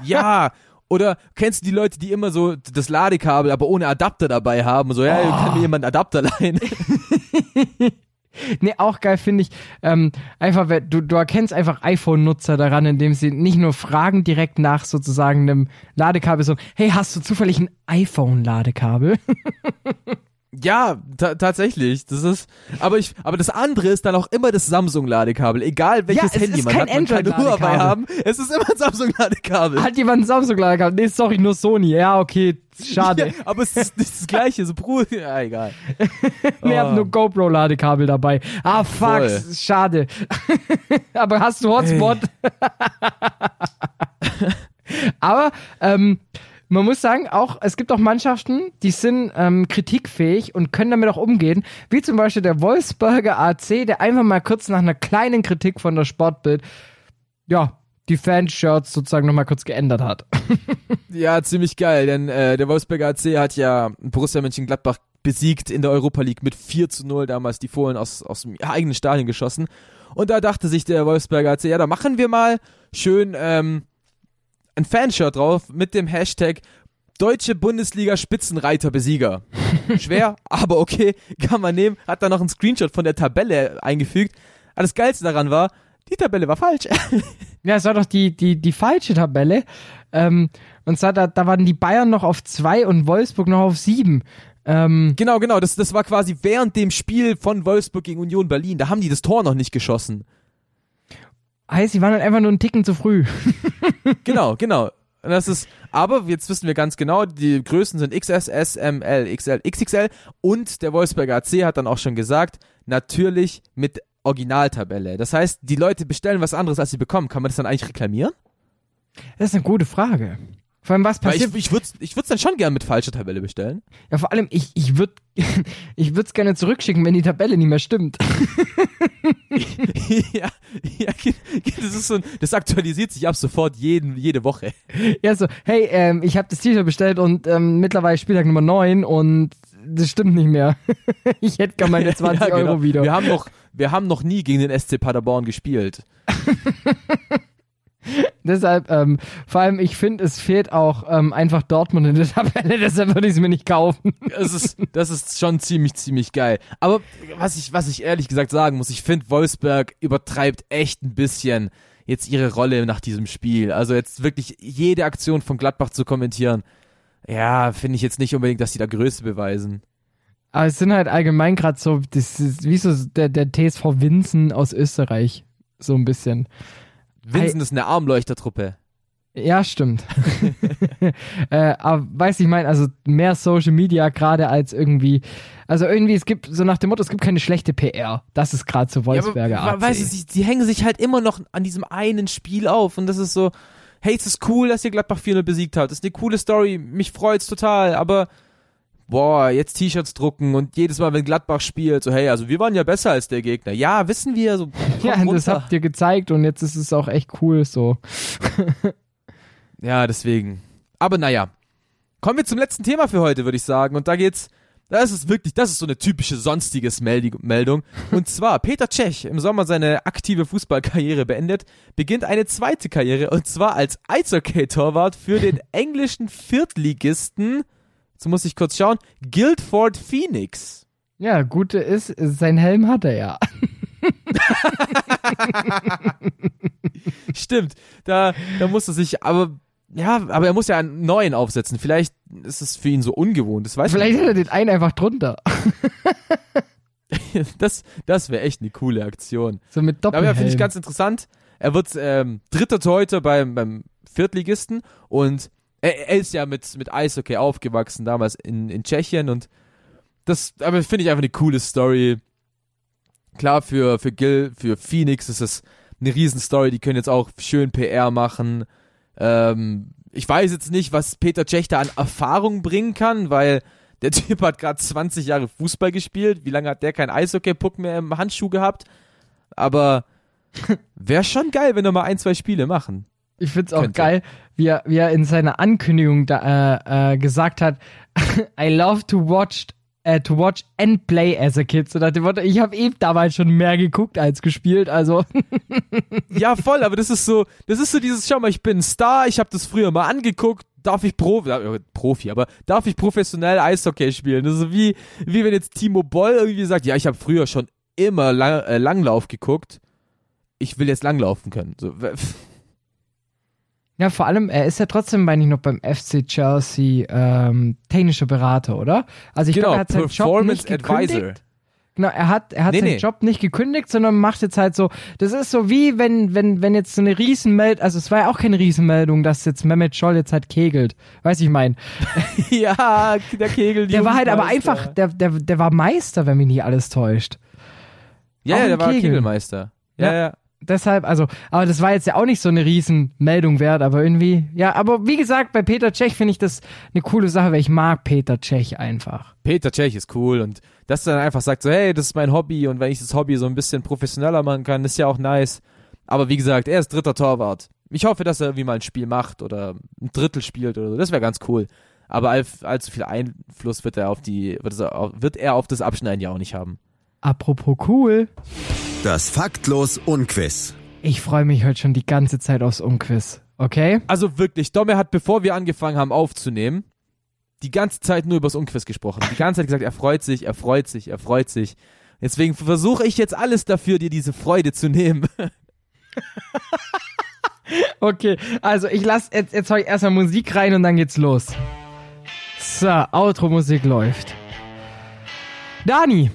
Ja, oder kennst du die Leute, die immer so das Ladekabel, aber ohne Adapter dabei haben? So, ja, kann mir jemand Adapter leihen? Nee, auch geil finde ich, ähm, einfach, du, du erkennst einfach iPhone-Nutzer daran, indem sie nicht nur fragen direkt nach sozusagen einem Ladekabel, sondern, hey, hast du zufällig ein iPhone-Ladekabel? Ja, ta tatsächlich. Das ist, aber ich, aber das andere ist dann auch immer das Samsung-Ladekabel. Egal welches es Handy man hat, man kann nur dabei Android-Ladekabel. haben. Es ist immer ein Samsung-Ladekabel. Hat jemand ein Samsung-Ladekabel? Nee, sorry, nur Sony. Ja, okay, schade. Ja, aber es ist nicht das Gleiche. So, Bruder, ja, egal. Wir haben nur GoPro-Ladekabel dabei. Ah, fuck, Voll. schade. Aber hast du Hotspot? Aber ähm, man muss sagen, auch es gibt auch Mannschaften, die sind ähm, kritikfähig und können damit auch umgehen. Wie zum Beispiel der Wolfsburger AC, der einfach mal kurz nach einer kleinen Kritik von der Sportbild, ja, die Fanshirts sozusagen nochmal kurz geändert hat. Ja, ziemlich geil, denn äh, der Wolfsberger AC hat ja Borussia Mönchengladbach besiegt in der Europa League mit 4 zu 0, damals die Fohlen aus, aus dem eigenen Stadion geschossen. Und da dachte sich der Wolfsberger AC, ja, da machen wir mal schön ähm, ein Fanshirt drauf mit dem Hashtag Deutsche Bundesliga Spitzenreiter-Besieger. Schwer, aber okay, kann man nehmen. Hat dann noch einen Screenshot von der Tabelle eingefügt. Aber das Geilste daran war, die Tabelle war falsch. Ja, es war doch die, die, die falsche Tabelle. Ähm, und zwar, da, da waren die Bayern noch auf zwei und Wolfsburg noch auf sieben. Ähm, Genau, genau. Das, das war quasi während dem Spiel von Wolfsburg gegen Union Berlin. Da haben die das Tor noch nicht geschossen. Heißt, sie waren halt einfach nur einen Ticken zu früh. Genau, genau. Und Das ist, aber jetzt wissen wir ganz genau, die Größen sind XS, S, M, L, XL, XXL und der Wolfsberger AC hat dann auch schon gesagt, natürlich mit Originaltabelle. Das heißt, die Leute bestellen was anderes, als sie bekommen. Kann man das dann eigentlich reklamieren? Das ist eine gute Frage. Vor allem, was Weil passiert? ich ich würde ich würd's dann schon gern mit falscher Tabelle bestellen. ja, vor allem, ich, ich würde ich würd's gerne zurückschicken, wenn die Tabelle nicht mehr stimmt. ja, ja, das ist so ein, das aktualisiert sich ab sofort jeden, jede Woche. ja, so, hey, ähm, ich habe das T-Shirt bestellt und ähm, mittlerweile Spieltag Nummer 9 und das stimmt nicht mehr. ich hätte gerne meine 20 Ja, genau. Euro wieder. Wir haben noch, wir haben noch nie gegen den SC Paderborn gespielt. Deshalb, ähm, vor allem, ich finde, es fehlt auch ähm, einfach Dortmund in der Tabelle, deshalb würde ich es mir nicht kaufen. Das ist, das ist schon ziemlich, ziemlich geil. Aber was ich, was ich ehrlich gesagt sagen muss, ich finde, Wolfsberg übertreibt echt ein bisschen jetzt ihre Rolle nach diesem Spiel. Also jetzt wirklich jede Aktion von Gladbach zu kommentieren, ja, finde ich jetzt nicht unbedingt, dass sie da Größe beweisen. Aber es sind halt allgemein gerade so, das ist wie so der, der TSV Winzen aus Österreich. So ein bisschen. Vincent ist eine Armleuchtertruppe. Ja, stimmt. äh, aber weiß ich mein, also mehr Social Media gerade als irgendwie, also irgendwie es gibt so nach dem Motto, es gibt keine schlechte PR. Das ist gerade so Wolfsberger Ja, aber, weißt du, sie, die hängen sich halt immer noch an diesem einen Spiel auf und das ist so, hey, es ist cool, dass ihr Gladbach 4-0 besiegt habt. Das ist eine coole Story, mich freut's total, aber boah, jetzt T-Shirts drucken und jedes Mal, wenn Gladbach spielt, so hey, also wir waren ja besser als der Gegner. Ja, wissen wir, so ja, das runter. habt ihr gezeigt und jetzt ist es auch echt cool so. Ja, deswegen. Aber naja. Kommen wir zum letzten Thema für heute, würde ich sagen. Und da geht's. Das ist wirklich, das ist so eine typische sonstiges Meldung. Und zwar, Peter Cech, im Sommer seine aktive Fußballkarriere beendet, beginnt eine zweite Karriere und zwar als Eishockey-Torwart für den englischen Viertligisten, jetzt muss ich kurz schauen, Guildford Phoenix. Ja, Gute ist, sein Helm hat er ja. Stimmt, da, da muss er sich, aber, ja, aber er muss ja einen neuen aufsetzen. Vielleicht ist es für ihn so ungewohnt, das weiß Vielleicht hat er den einen einfach drunter. Das, das wäre echt eine coole Aktion. So mit Aber Doppelhelm. ja, finde ich ganz interessant. Er wird ähm, dritter Torhüter beim, beim Viertligisten und er, er ist ja mit, mit Eishockey aufgewachsen, damals in, in Tschechien und das, aber finde ich einfach eine coole Story. Klar, für, für Gil, für Phoenix ist es eine Riesenstory, die können jetzt auch schön PR machen. Ähm, ich weiß jetzt nicht, was Peter Cech da an Erfahrung bringen kann, weil der Typ hat gerade 20 Jahre Fußball gespielt. Wie lange hat der keinen Eishockey-Puck mehr im Handschuh gehabt? Aber wäre schon geil, wenn er mal ein, zwei Spiele machen. Ich find's auch Könnte. geil, wie er, wie er in seiner Ankündigung da, äh, äh, gesagt hat, I love to watch äh, to watch and play as a kid. So nach dem Motto, ich habe eben damals schon mehr geguckt als gespielt, also Ja, voll, aber das ist so, das ist so dieses, schau mal, ich bin ein Star, ich habe das früher mal angeguckt, darf ich Profi, äh, Profi, aber darf ich professionell Eishockey spielen? Das ist so wie, wie wenn jetzt Timo Boll irgendwie sagt, ja, ich habe früher schon immer lang, äh, Langlauf geguckt, ich will jetzt langlaufen können. So, ja, vor allem, er ist ja trotzdem, meine ich, noch beim FC Chelsea ähm, technischer Berater, oder? Also ich genau, glaube, er hat seinen Job nicht gekündigt. Advisor. Genau, er hat, er hat Nee, seinen nee. Job nicht gekündigt, sondern macht jetzt halt so, das ist so wie wenn, wenn, wenn jetzt so eine Riesenmeldung, also es war ja auch keine Riesenmeldung, dass jetzt Mehmet Scholl jetzt halt kegelt. Weiß ich mein. ja, der Kegel. Der war halt aber einfach, der, der, der war Meister, wenn mich nicht alles täuscht. Ja, ja, der war Kegeln. Kegelmeister. Ja, Ja. ja. Deshalb, also, aber das war jetzt ja auch nicht so eine Riesenmeldung wert, aber irgendwie, ja, aber wie gesagt, bei Peter Cech finde ich das eine coole Sache, weil ich mag Peter Cech einfach. Peter Cech ist cool und dass er dann einfach sagt so, hey, das ist mein Hobby und wenn ich das Hobby so ein bisschen professioneller machen kann, ist ja auch nice. Aber wie gesagt, er ist dritter Torwart. Ich hoffe, dass er irgendwie mal ein Spiel macht oder ein Drittel spielt oder so. Das wäre ganz cool. Aber all, allzu viel Einfluss wird er auf die, wird, er auf, wird er auf das Abschneiden ja auch nicht haben. Apropos cool, Das Faktlos Unquiz. ich freue mich heute schon die ganze Zeit aufs Unquiz, okay? Also wirklich, Domme hat, bevor wir angefangen haben aufzunehmen, die ganze Zeit nur übers Unquiz gesprochen. Die ganze Zeit gesagt, er freut sich, er freut sich, er freut sich. Deswegen versuche ich jetzt alles dafür, dir diese Freude zu nehmen. Okay, also ich lasse jetzt, jetzt hau ich erstmal Musik rein und dann geht's los. So, Outro-Musik läuft. Dani,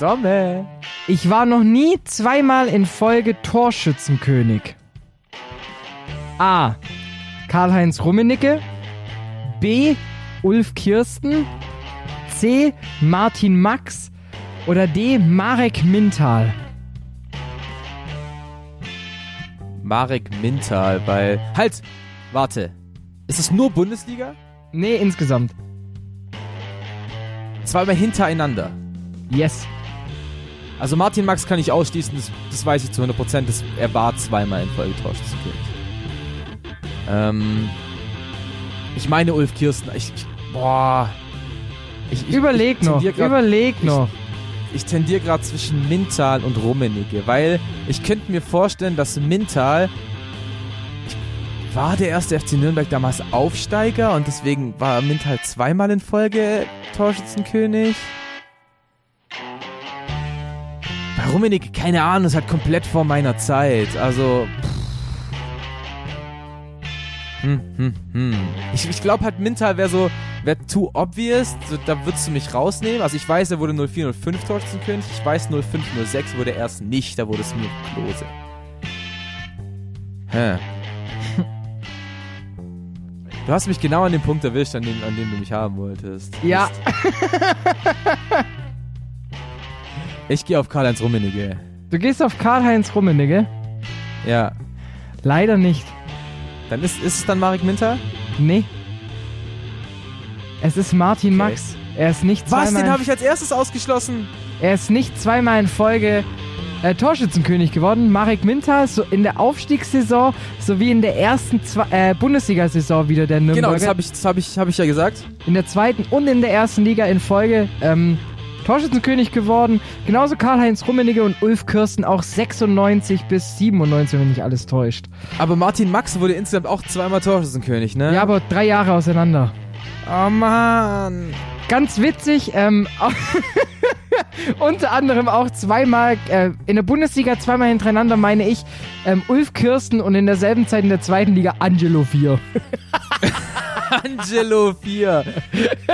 Domme. ich war noch nie zweimal in Folge Torschützenkönig. A. Karl-Heinz Rummenigge. B. Ulf Kirsten. C. Martin Max. Oder D. Marek Mintal. Marek Mintal, weil. Halt! Warte. Ist es nur Bundesliga? Nee, insgesamt. Zweimal hintereinander. Yes. Also Martin Max kann ich ausschließen, das, das weiß ich zu 100%, dass er war zweimal in Folge Torschützenkönig. Ähm, ich meine Ulf Kirsten. Ich, ich boah. Ich, ich, Überleg noch, grad- überleg ich- noch. Ich tendiere gerade zwischen Mintal und Rummenigge, weil ich könnte mir vorstellen, dass Mintal war der erste FC Nürnberg damals Aufsteiger und deswegen war Mintal zweimal in Folge Torschützenkönig. Rummenigge, keine Ahnung, ist halt komplett vor meiner Zeit. Also pff. Hm, hm, hm. Ich, ich glaube halt, Mintal wäre so, wäre too obvious, so, da würdest du mich rausnehmen. Also ich weiß, er wurde 04, 05 Torschützenkönig. Ich weiß, 05, 06 wurde er erst nicht, da wurde es mir Klose. Hä. Du hast mich genau an dem Punkt erwischt, an dem, an dem du mich haben wolltest. Ja, Ich gehe auf Karl-Heinz Rummenigge. du gehst auf Karl-Heinz Rummenigge? Ja. Leider nicht. Dann ist, ist es dann Marek Minter? Nee. Es ist Martin Okay. Max. Er ist nicht Was? zweimal, Den habe ich als erstes ausgeschlossen. er ist nicht zweimal in Folge äh, Torschützenkönig geworden. Marek Minter so in der Aufstiegssaison sowie in der ersten äh, Bundesliga-Saison wieder der Nürnberger. Genau, das habe ich, das hab ich, hab ich ja gesagt. in der zweiten und in der ersten Liga in Folge ähm, Torschützenkönig geworden. Genauso Karl-Heinz Rummenigge und Ulf Kirsten auch 96 bis 97, wenn mich alles täuscht. Aber Martin Max wurde insgesamt auch zweimal Torschützenkönig, ne? Ja, aber drei Jahre auseinander. Oh Mann. Ganz witzig, ähm, unter anderem auch zweimal äh, in der Bundesliga zweimal hintereinander, meine ich, ähm, Ulf Kirsten und in derselben Zeit in der zweiten Liga Angelo 4. Angelo 4.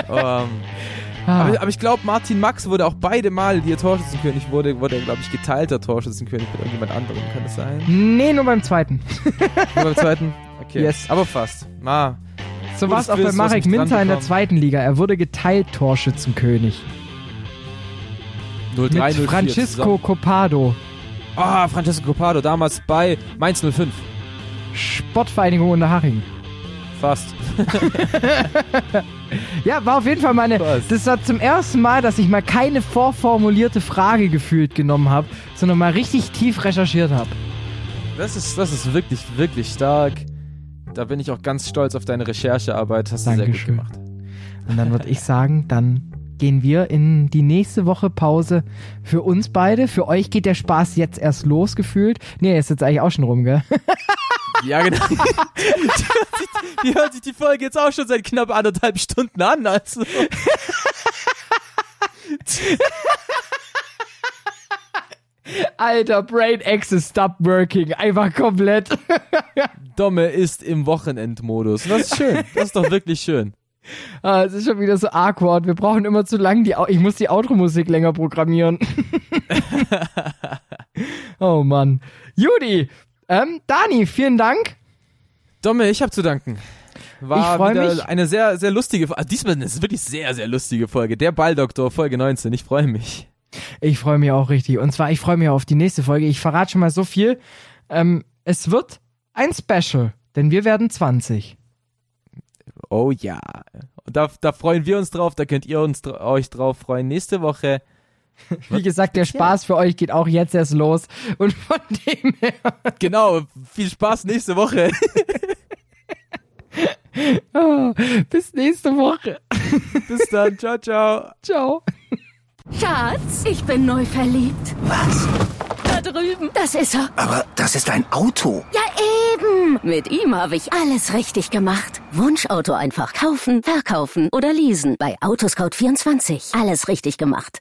ähm, Ah, aber, aber ich glaube, Martin Max wurde auch beide Mal, die er Torschützenkönig wurde, wurde er, glaube ich, geteilter Torschützenkönig mit irgendjemand anderem. Kann das sein? nee, nur beim zweiten. Nur beim zweiten? Okay. Yes. Aber fast. Ah. So war es auch bei Marek Minter in der zweiten Liga. Er wurde geteilt Torschützenkönig. 03, Mit 04 Francisco zusammen. Copado. Ah, Francesco Copado, damals bei Mainz 05. Sportvereinigung Unterhaching. Fast. Ja, war auf jeden Fall meine. Was? Das war zum ersten Mal, dass ich mal keine vorformulierte Frage gefühlt genommen habe, sondern mal richtig tief recherchiert habe. Das ist, das ist wirklich, wirklich stark. Da bin ich auch ganz stolz auf deine Recherchearbeit. Hast du sehr gut Dankeschön. gemacht. Und dann würde ich sagen, dann gehen wir in die nächste Woche Pause für uns beide. Für euch geht der Spaß jetzt erst los gefühlt. Nee, ist jetzt eigentlich auch schon rum, gell? Ja, genau. die, hört sich, die hört sich die Folge jetzt auch schon seit knapp anderthalb Stunden an. Also. Alter, Brain Access stop working. Einfach komplett. Domme ist im Wochenendmodus. Das ist schön. Das ist doch wirklich schön. Ah, es ist schon wieder so awkward. Wir brauchen immer zu lang die. Au ich muss die Outro-Musik länger programmieren. oh Mann. Judy, ähm, Dani, vielen Dank. Domme, ich habe zu danken. War Ich mich. eine sehr, sehr lustige Folge. Diesmal ist es wirklich sehr, sehr lustige Folge. Der Balldoktor, Folge 19. Ich freue mich. Ich freue mich auch richtig. Und zwar, ich freue mich auf die nächste Folge. Ich verrate schon mal so viel. Ähm, es wird ein Special, denn wir werden 20. Oh ja. Da, da freuen wir uns drauf. Da könnt ihr uns euch drauf freuen. Nächste Woche. Wie gesagt, der Spaß für euch geht auch jetzt erst los. Und von dem her, Genau. Viel Spaß nächste Woche. oh, bis nächste Woche. Bis dann. Ciao, ciao. Ciao. Schatz, ich bin neu verliebt. Was? Da drüben. Das ist er. Aber das ist ein Auto. Ja, eben. Mit ihm habe ich alles richtig gemacht. Wunschauto einfach kaufen, verkaufen oder leasen. Bei Autoscout24. Alles richtig gemacht.